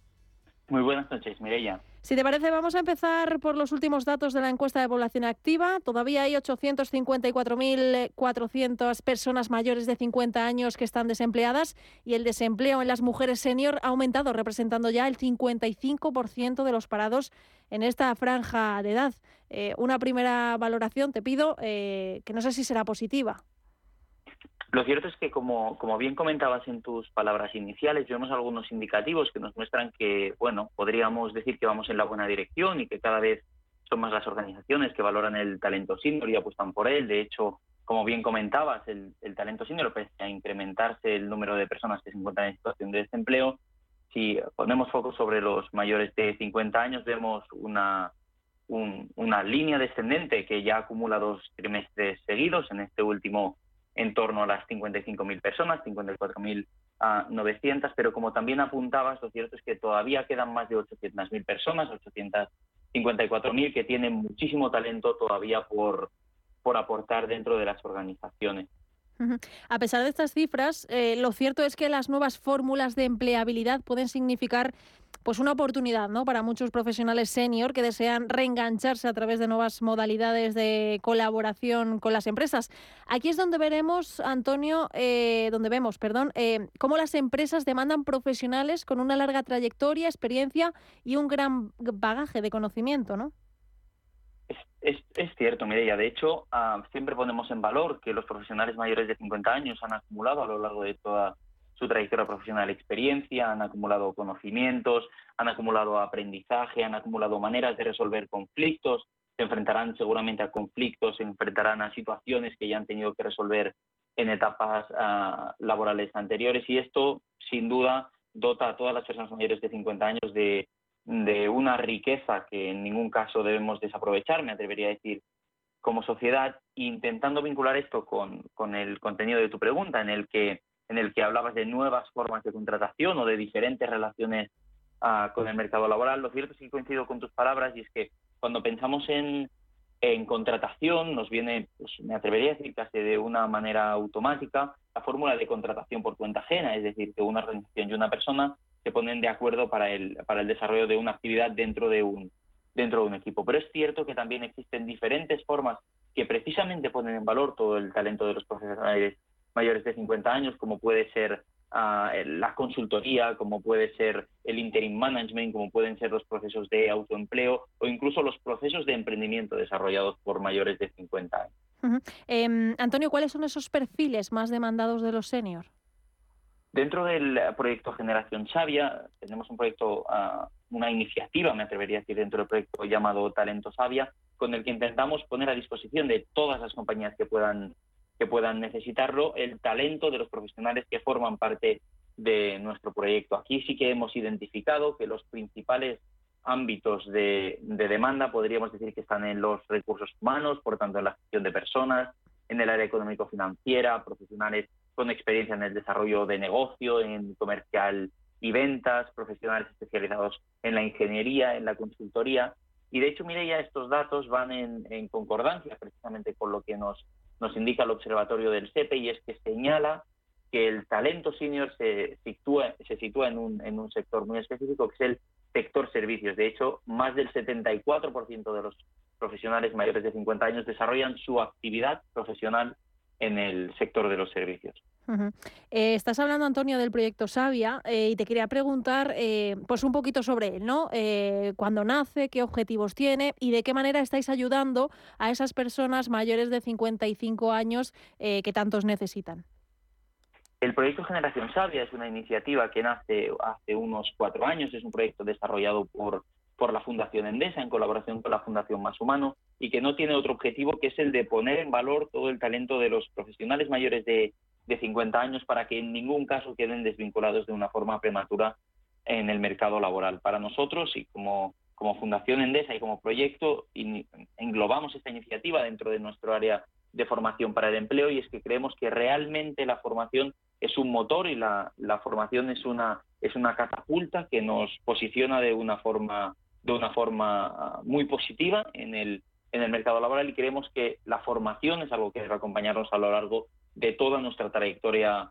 Muy buenas noches, Mireya. Si te parece, vamos a empezar por los últimos datos de la encuesta de población activa. Todavía hay 854.400 personas mayores de 50 años que están desempleadas y el desempleo en las mujeres senior ha aumentado, representando ya el 55% de los parados en esta franja de edad. Eh, una primera valoración, te pido, eh, que no sé si será positiva. Lo cierto es que, como, bien comentabas en tus palabras iniciales, vemos algunos indicativos que nos muestran que, bueno, podríamos decir que vamos en la buena dirección y que cada vez son más las organizaciones que valoran el talento senior y apuestan por él. De hecho, como bien comentabas, el, talento senior, pese a incrementarse el número de personas que se encuentran en situación de desempleo, si ponemos foco sobre los mayores de 50 años, vemos una, una línea descendente que ya acumula dos trimestres seguidos, en este último en torno a las 55.000 personas, 54.900, pero como también apuntabas, lo cierto es que todavía quedan más de 800.000 personas, 854.000, que tienen muchísimo talento todavía por, por aportar dentro de las organizaciones. A pesar de estas cifras, eh, lo cierto es que las nuevas fórmulas de empleabilidad pueden significar pues una oportunidad ¿no? para muchos profesionales senior que desean reengancharse a través de nuevas modalidades de colaboración con las empresas. Aquí es donde veremos, Antonio, eh, donde vemos, perdón, eh, cómo las empresas demandan profesionales con una larga trayectoria, experiencia y un gran bagaje de conocimiento, ¿no? Es, cierto, Mireia. De hecho, ah, siempre ponemos en valor que los profesionales mayores de 50 años han acumulado a lo largo de toda su trayectoria profesional experiencia, han acumulado conocimientos, han acumulado aprendizaje, han acumulado maneras de resolver conflictos, se enfrentarán seguramente a conflictos, se enfrentarán a situaciones que ya han tenido que resolver en etapas ah, laborales anteriores y esto, sin duda, dota a todas las personas mayores de 50 años de una riqueza que en ningún caso debemos desaprovechar, me atrevería a decir, como sociedad, intentando vincular esto con el contenido de tu pregunta, en el que en el que hablabas de nuevas formas de contratación o de diferentes relaciones ah, con el mercado laboral. Lo cierto es que coincido con tus palabras y es que cuando pensamos en, en contratación nos viene, pues, me atrevería a decir casi de una manera automática, la fórmula de contratación por cuenta ajena, es decir, que una organización y una persona se ponen de acuerdo para el, para el desarrollo de una actividad dentro de un, dentro de un equipo. Pero es cierto que también existen diferentes formas que precisamente ponen en valor todo el talento de los profesionales mayores de 50 años, como puede ser ah, la consultoría, como puede ser el interim management, como pueden ser los procesos de autoempleo o incluso los procesos de emprendimiento desarrollados por mayores de 50 años. Em, Antonio, ¿cuáles son esos perfiles más demandados de los seniors? Dentro del proyecto Generación Sabia, tenemos un proyecto, ah, una iniciativa, me atrevería a decir, dentro del proyecto llamado Talento Sabia, con el que intentamos poner a disposición de todas las compañías que puedan, que puedan necesitarlo el talento de los profesionales que forman parte de nuestro proyecto. Aquí sí que hemos identificado que los principales ámbitos de, de demanda podríamos decir que están en los recursos humanos, por tanto en la gestión de personas, en el área económico-financiera, profesionales con experiencia en el desarrollo de negocio, en comercial y ventas, profesionales especializados en la ingeniería, en la consultoría. Y de hecho, mire, ya estos datos van en, concordancia precisamente con lo que nos, nos indica el observatorio del CEPE y es que señala que el talento senior se sitúa, se sitúa en, un, en un sector muy específico, que es el sector servicios. De hecho, más del 74% de los profesionales mayores de 50 años desarrollan su actividad profesional en el sector de los servicios. Eh, estás hablando, Antonio, del proyecto Sabia eh, y te quería preguntar eh, pues un poquito sobre él, ¿no? ¿Cuándo nace? ¿Qué objetivos tiene? ¿Y de qué manera estáis ayudando a esas personas mayores de 55 años que tantos necesitan? El proyecto Generación Sabia es una iniciativa que nace hace unos cuatro años, es un proyecto desarrollado por por la Fundación Endesa en colaboración con la Fundación Más Humano y que no tiene otro objetivo que es el de poner en valor todo el talento de los profesionales mayores de, de 50 años para que en ningún caso queden desvinculados de una forma prematura en el mercado laboral. Para nosotros y como, como Fundación Endesa y como proyecto englobamos esta iniciativa dentro de nuestro área de formación para el empleo y es que creemos que realmente la formación es un motor y la, la formación es una, es una catapulta que nos posiciona de una forma de una forma ah, muy positiva en el, en el mercado laboral y creemos que la formación es algo que debe acompañarnos a lo largo de toda nuestra trayectoria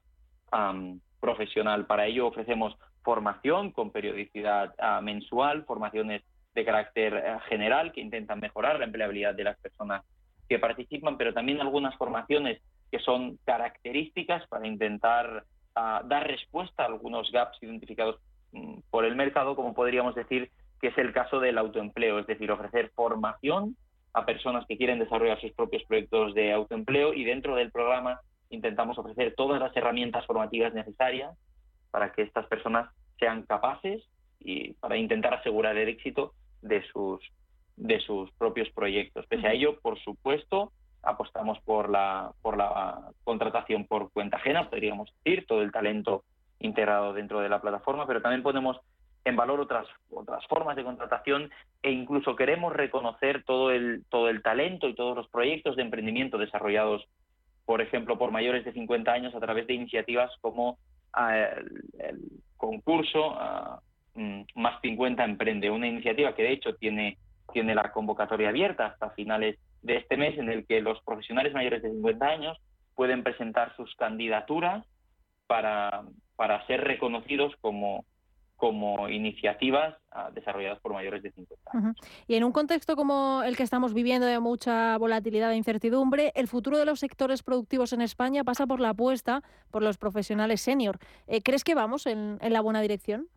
profesional. Para ello ofrecemos formación con periodicidad ah, mensual, formaciones de carácter eh, general que intentan mejorar la empleabilidad de las personas que participan, pero también algunas formaciones que son características para intentar ah, dar respuesta a algunos gaps identificados mm, por el mercado, como podríamos decir que es el caso del autoempleo, es decir, ofrecer formación a personas que quieren desarrollar sus propios proyectos de autoempleo y dentro del programa intentamos ofrecer todas las herramientas formativas necesarias para que estas personas sean capaces y para intentar asegurar el éxito de sus de sus propios proyectos. Pese a ello, por supuesto, apostamos por la por la contratación por cuenta ajena, podríamos decir, todo el talento integrado dentro de la plataforma, pero también ponemos en valor otras otras formas de contratación e incluso queremos reconocer todo el todo el talento y todos los proyectos de emprendimiento desarrollados por ejemplo por mayores de 50 años a través de iniciativas como ah, el, concurso ah, mm, más 50 emprende una iniciativa que de hecho tiene tiene la convocatoria abierta hasta finales de este mes en el que los profesionales mayores de 50 años pueden presentar sus candidaturas para, para ser reconocidos como como iniciativas ah, desarrolladas por mayores de 50 años. Y en un contexto como el que estamos viviendo de mucha volatilidad e incertidumbre, el futuro de los sectores productivos en España pasa por la apuesta por los profesionales senior. Eh, ¿Crees que vamos en, la buena dirección?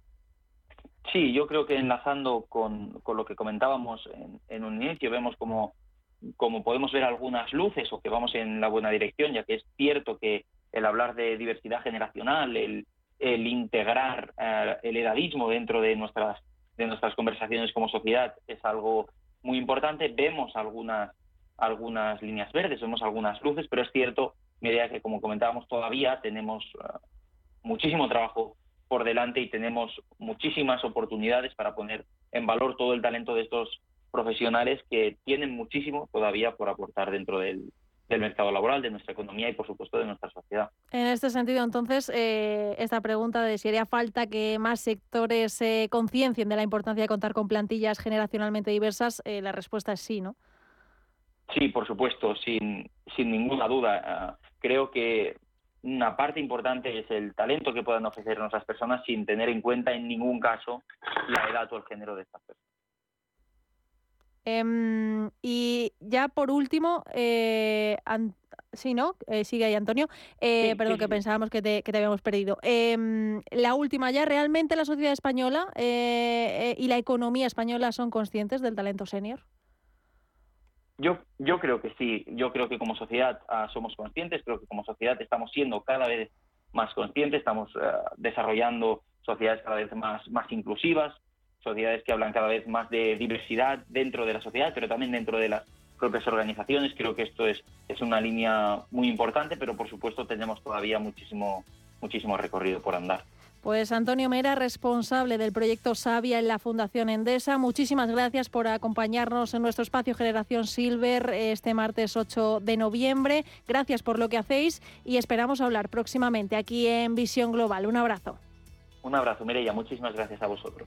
Sí, yo creo que enlazando con, lo que comentábamos en, un inicio, vemos como, como podemos ver algunas luces o que vamos en la buena dirección, ya que es cierto que el hablar de diversidad generacional, el, el integrar eh, el edadismo dentro de nuestras, de nuestras conversaciones como sociedad es algo muy importante. Vemos algunas, algunas líneas verdes, vemos algunas luces, pero es cierto, medida que, como comentábamos, todavía tenemos eh, muchísimo trabajo por delante y tenemos muchísimas oportunidades para poner en valor todo el talento de estos profesionales que tienen muchísimo todavía por aportar dentro del, del mercado laboral, de nuestra economía y, por supuesto, de nuestra sociedad. En este sentido, entonces, eh, esta pregunta de si haría falta que más sectores se conciencien de la importancia de contar con plantillas generacionalmente diversas, eh, la respuesta es sí, ¿no? Sí, por supuesto, sin, sin ninguna duda. Ah, creo que una parte importante es el talento que puedan ofrecer nuestras personas sin tener en cuenta en ningún caso la edad o el género de estas personas. Em, y ya por último, eh, sí, ¿no? Eh, sigue ahí Antonio. Eh, perdón, que pensábamos que te, que te habíamos perdido. Em, la última ya, ¿realmente la sociedad española y la economía española son conscientes del talento senior? Yo, yo creo que sí, yo creo que como sociedad ah, somos conscientes, creo que como sociedad estamos siendo cada vez más conscientes, estamos ah, desarrollando sociedades cada vez más, más inclusivas, sociedades que hablan cada vez más de diversidad dentro de la sociedad, pero también dentro de las propias organizaciones. Creo que esto es, es una línea muy importante, pero por supuesto tenemos todavía muchísimo, muchísimo recorrido por andar. Pues Antonio Mera, responsable del proyecto Sabia en la Fundación Endesa, muchísimas gracias por acompañarnos en nuestro espacio Generación Silver este martes 8 de noviembre. Gracias por lo que hacéis y esperamos hablar próximamente aquí en Visión Global. Un abrazo. Un abrazo, Mireia. Muchísimas gracias a vosotros.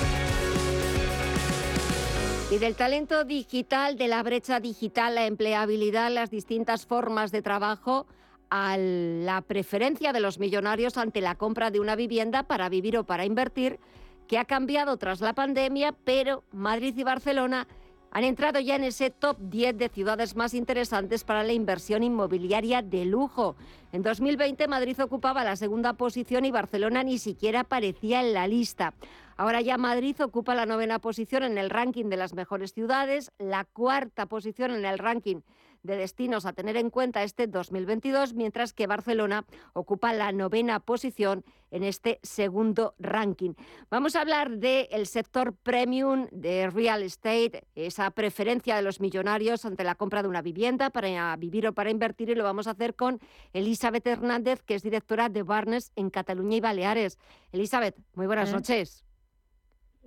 Y del talento digital, de la brecha digital, la empleabilidad, las distintas formas de trabajo, a la preferencia de los millonarios ante la compra de una vivienda para vivir o para invertir, que ha cambiado tras la pandemia, pero Madrid y Barcelona han entrado ya en ese top 10 de ciudades más interesantes para la inversión inmobiliaria de lujo. En 2020 Madrid ocupaba la segunda posición y Barcelona ni siquiera aparecía en la lista. Ahora ya Madrid ocupa la novena posición en el ranking de las mejores ciudades, la cuarta posición en el ranking de destinos a tener en cuenta este 2022, mientras que Barcelona ocupa la novena posición en este segundo ranking. Vamos a hablar del sector premium de real estate, esa preferencia de los millonarios ante la compra de una vivienda para vivir o para invertir y lo vamos a hacer con Elizabeth Hernández, que es directora de Barnes en Cataluña y Baleares. Elizabeth, muy buenas noches.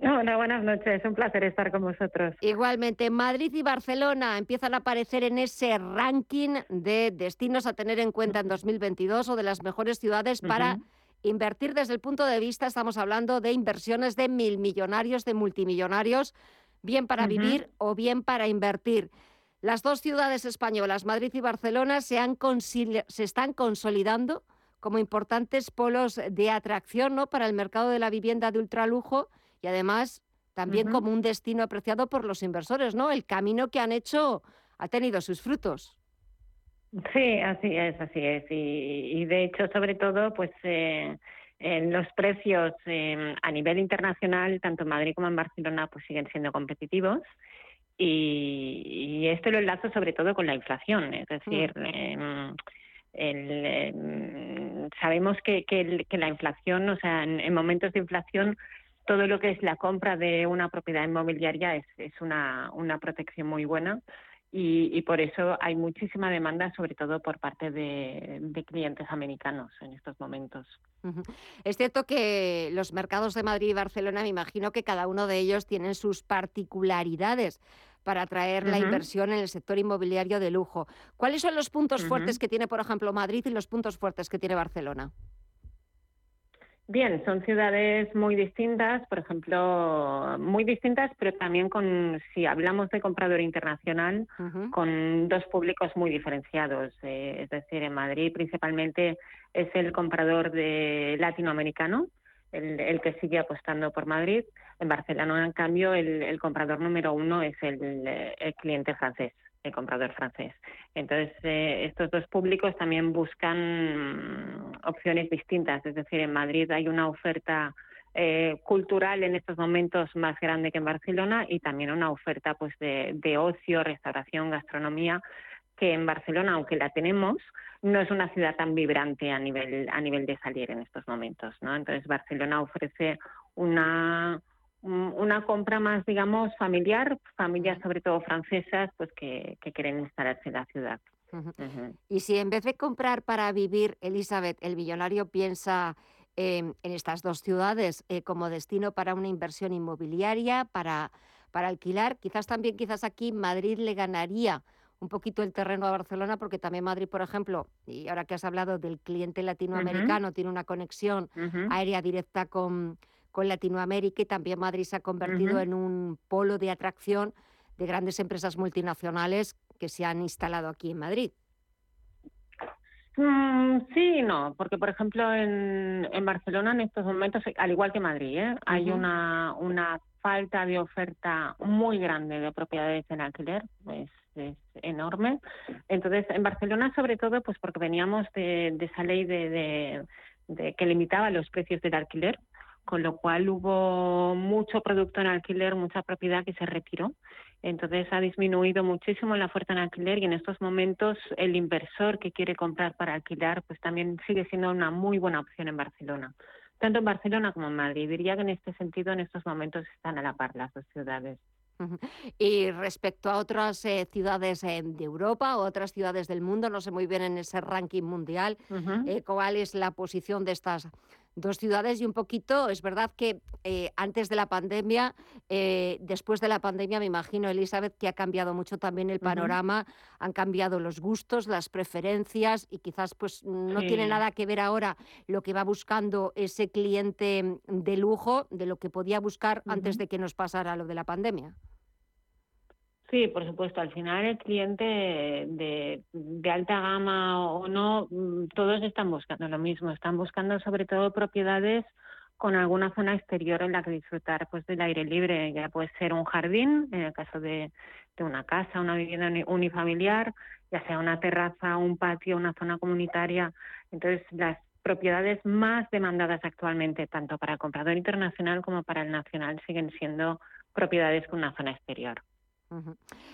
Hola, buenas noches. Un placer estar con vosotros. Igualmente, Madrid y Barcelona empiezan a aparecer en ese ranking de destinos a tener en cuenta en 2022 o de las mejores ciudades para invertir desde el punto de vista, estamos hablando de inversiones de mil millonarios, de multimillonarios, bien para vivir o bien para invertir. Las dos ciudades españolas, Madrid y Barcelona, se, han se están consolidando como importantes polos de atracción ¿no? para el mercado de la vivienda de ultralujo y además también como un destino apreciado por los inversores, ¿no? El camino que han hecho ha tenido sus frutos. Sí, así es, así es. Y, de hecho, sobre todo, pues eh, en los precios em, a nivel internacional, tanto en Madrid como en Barcelona, pues siguen siendo competitivos. Y, esto lo enlazo sobre todo con la inflación, es decir, mm. em, em, sabemos que, la inflación, o sea, en momentos de inflación todo lo que es la compra de una propiedad inmobiliaria es, es una, una protección muy buena y, por eso hay muchísima demanda, sobre todo por parte de, clientes americanos en estos momentos. Es cierto que los mercados de Madrid y Barcelona, me imagino que cada uno de ellos tienen sus particularidades para atraer la inversión en el sector inmobiliario de lujo. ¿Cuáles son los puntos fuertes que tiene, por ejemplo, Madrid y los puntos fuertes que tiene Barcelona? Bien, son ciudades muy distintas, por ejemplo, muy distintas, pero también con, si hablamos de comprador internacional, con dos públicos muy diferenciados. Eh, es decir, en Madrid principalmente es el comprador de latinoamericano, el, que sigue apostando por Madrid. En Barcelona, en cambio, el, comprador número uno es el cliente francés el comprador francés. Entonces, eh, estos dos públicos también buscan mm, opciones distintas, es decir, en Madrid hay una oferta eh, cultural en estos momentos más grande que en Barcelona y también una oferta pues de, ocio, restauración, gastronomía que en Barcelona, aunque la tenemos, no es una ciudad tan vibrante a nivel a nivel de salir en estos momentos. Entonces Barcelona ofrece una una compra más, digamos, familiar, familias sobre todo francesas, pues que, quieren instalarse en la ciudad. Y si en vez de comprar para vivir, Elizabeth, el millonario piensa en estas dos ciudades eh, como destino para una inversión inmobiliaria, para, para alquilar, quizás también, quizás aquí Madrid le ganaría un poquito el terreno a Barcelona, porque también Madrid, por ejemplo, y ahora que has hablado del cliente latinoamericano, tiene una conexión aérea directa con, con Latinoamérica y también Madrid se ha convertido en un polo de atracción de grandes empresas multinacionales que se han instalado aquí en Madrid. Mm, sí no, porque por ejemplo en, Barcelona en estos momentos, al igual que Madrid, ¿eh? hay una, una falta de oferta muy grande de propiedades en alquiler, es, enorme. Entonces, en Barcelona sobre todo, pues porque veníamos de, esa ley de, de, que limitaba los precios del alquiler, con lo cual hubo mucho producto en alquiler, mucha propiedad que se retiró. Entonces ha disminuido muchísimo la oferta en alquiler y en estos momentos el inversor que quiere comprar para alquilar pues también sigue siendo una muy buena opción en Barcelona. Tanto en Barcelona como en Madrid. Diría que en este sentido en estos momentos están a la par las dos ciudades. Y respecto a otras eh, ciudades eh, de Europa o otras ciudades del mundo, no sé muy bien en ese ranking mundial eh, cuál es la posición de estas dos ciudades y un poquito, es verdad que eh, antes de la pandemia, eh, después de la pandemia, me imagino, Elizabeth, que ha cambiado mucho también el panorama, han cambiado los gustos, las preferencias y quizás pues no tiene nada que ver ahora lo que va buscando ese cliente de lujo de lo que podía buscar antes de que nos pasara lo de la pandemia. Sí, por supuesto. Al final el cliente de, alta gama o no, mm, todos están buscando lo mismo. Están buscando sobre todo propiedades con alguna zona exterior en la que disfrutar pues del aire libre. Ya puede ser un jardín, en el caso de, una casa, una vivienda unifamiliar, ya sea una terraza, un patio, una zona comunitaria. Entonces, las propiedades más demandadas actualmente, tanto para el comprador internacional como para el nacional, siguen siendo propiedades con una zona exterior.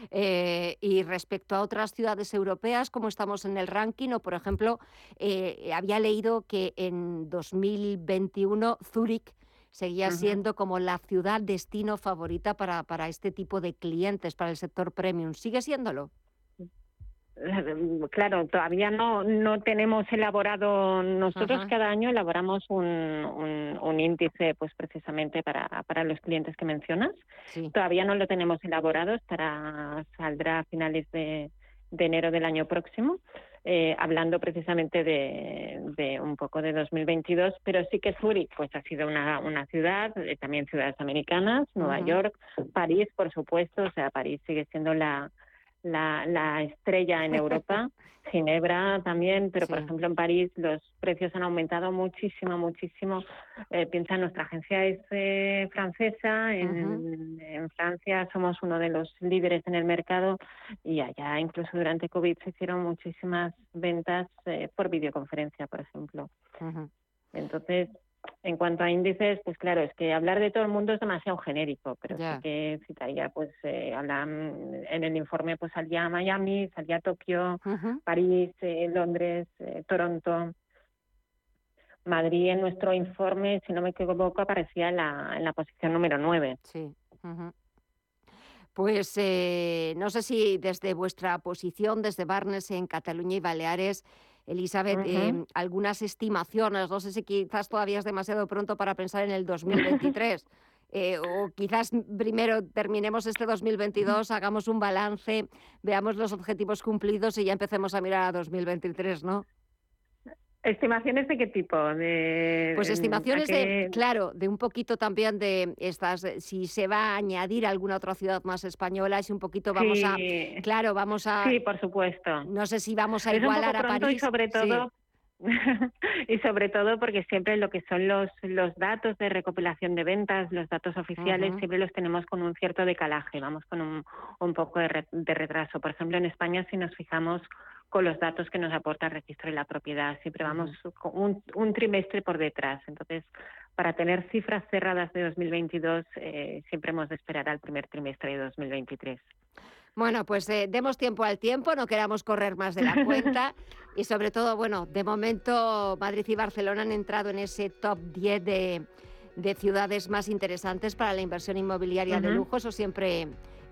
Eh, y respecto a otras ciudades europeas, ¿cómo estamos en el ranking? O, por ejemplo, eh, había leído que en 2021 Zúrich seguía siendo como la ciudad destino favorita para, para este tipo de clientes, para el sector premium. ¿Sigue siéndolo? Claro, todavía no, no tenemos elaborado, nosotros cada año elaboramos un, un, índice pues precisamente para, para los clientes que mencionas. Todavía no lo tenemos elaborado, estará, saldrá a finales de, de enero del año próximo. Eh, hablando precisamente de, de, un poco de 2022, pero sí que Zurich pues ha sido una, una ciudad, eh, también ciudades americanas, Nueva York, París, por supuesto, o sea, París sigue siendo la, la, la estrella en Europa, Ginebra también, pero por ejemplo en París los precios han aumentado muchísimo, muchísimo. Eh, piensa, nuestra agencia es eh, francesa, en, en, Francia somos uno de los líderes en el mercado y allá incluso durante COVID se hicieron muchísimas ventas eh, por videoconferencia, por ejemplo. Entonces, en cuanto a índices, pues claro, es que hablar de todo el mundo es demasiado genérico, pero sí que citaría, pues eh, en el informe pues salía Miami, salía Tokio, París, eh, Londres, eh, Toronto. Madrid en nuestro informe, si no me equivoco, aparecía en la, en la posición número 9. Sí. Pues eh, no sé si desde vuestra posición, desde Barnes en Cataluña y Baleares, Elizabeth, em, algunas estimaciones, no sé si quizás todavía es demasiado pronto para pensar en el 2023. Eh, o quizás primero terminemos este 2022, hagamos un balance, veamos los objetivos cumplidos y ya empecemos a mirar a 2023, ¿no? ¿Estimaciones de qué tipo? De, pues estimaciones de, claro, de un poquito también de estas, si se va a añadir alguna otra ciudad más española, si un poquito vamos a, claro, vamos a... Sí, por supuesto. No sé si vamos a igualar a París. Y sobre todo, y sobre todo porque siempre lo que son los, los datos de recopilación de ventas, los datos oficiales, siempre los tenemos con un cierto decalaje, vamos con un, un poco de, de retraso. Por ejemplo, en España, si nos fijamos con los datos que nos aporta el registro de la propiedad. Siempre vamos un, un, trimestre por detrás. Entonces, para tener cifras cerradas de 2022, eh, siempre hemos de esperar al primer trimestre de 2023. Bueno, pues eh, demos tiempo al tiempo, no queramos correr más de la cuenta y sobre todo, bueno, de momento Madrid y Barcelona han entrado en ese top 10 de, de ciudades más interesantes para la inversión inmobiliaria de lujo. Eso siempre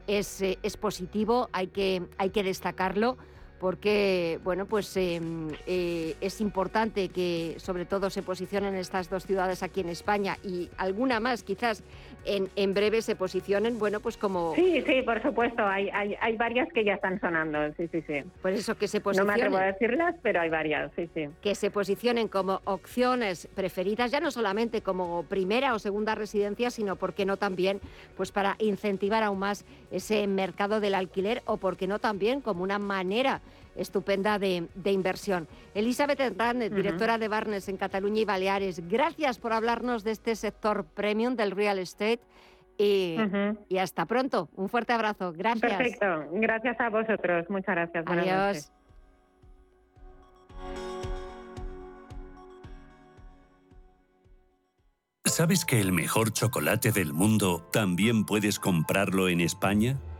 es, eh, es positivo, hay que, hay que destacarlo porque bueno, pues em, eh, es importante que sobre todo se posicionen estas dos ciudades aquí en España y alguna más quizás en, en breve se posicionen, bueno, pues como... Sí, sí, por supuesto, hay, hay, hay varias que ya están sonando, sí, sí, sí. Por eso que se posicionen... No me atrevo a decirlas, pero hay varias, sí, sí. Que se posicionen como opciones preferidas, ya no solamente como primera o segunda residencia, sino, ¿por qué no también, pues para incentivar aún más ese mercado del alquiler o, ¿por qué no también como una manera estupenda de, inversión. Elizabeth Hernández, directora de Barnes en Cataluña y Baleares, gracias por hablarnos de este sector premium del real estate. Y, y hasta pronto. Un fuerte abrazo. Gracias. Perfecto. Gracias a vosotros. Muchas gracias. Adiós. ¿Sabes que el mejor chocolate del mundo también puedes comprarlo en España?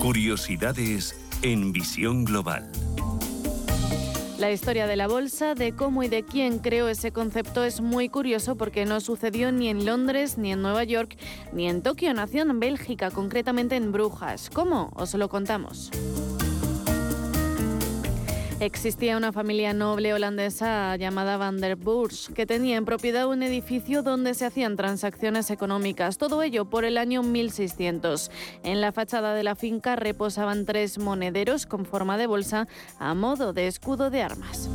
Curiosidades en visión global. La historia de la bolsa, de cómo y de quién creó ese concepto es muy curioso porque no sucedió ni en Londres, ni en Nueva York, ni en Tokio, nació en Bélgica, concretamente en Brujas. ¿Cómo? Os lo contamos. Existía una familia noble holandesa llamada Van der Burs que tenía en propiedad un edificio donde se hacían transacciones económicas, todo ello por el año 1600. En la fachada de la finca reposaban tres monederos con forma de bolsa a modo de escudo de armas.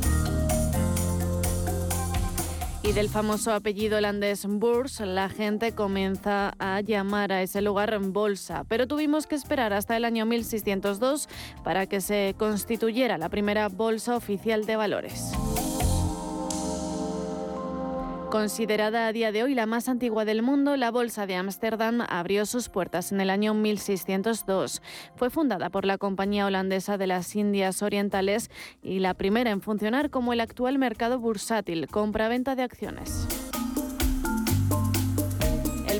Y del famoso apellido holandés Boers, la gente comienza a llamar a ese lugar bolsa. Pero tuvimos que esperar hasta el año 1602 para que se constituyera la primera bolsa oficial de valores. Considerada a día de hoy la más antigua del mundo, la Bolsa de Ámsterdam abrió sus puertas en el año 1602. Fue fundada por la Compañía Holandesa de las Indias Orientales y la primera en funcionar como el actual mercado bursátil, compra-venta de acciones.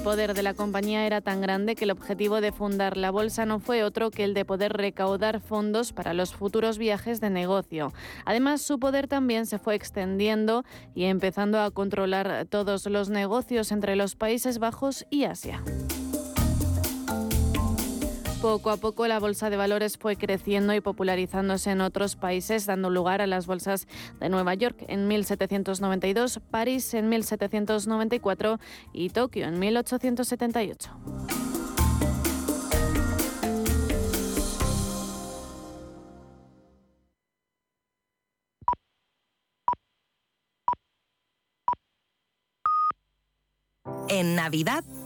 Poder de la compañía era tan grande que el objetivo de fundar la bolsa no fue otro que el de poder recaudar fondos para los futuros viajes de negocio. Además, su poder también se fue extendiendo y empezando a controlar todos los negocios entre los Países Bajos y Asia. Poco a poco la bolsa de valores fue creciendo y popularizándose en otros países, dando lugar a las bolsas de Nueva York en 1792, París en 1794 y Tokio en 1878. En Navidad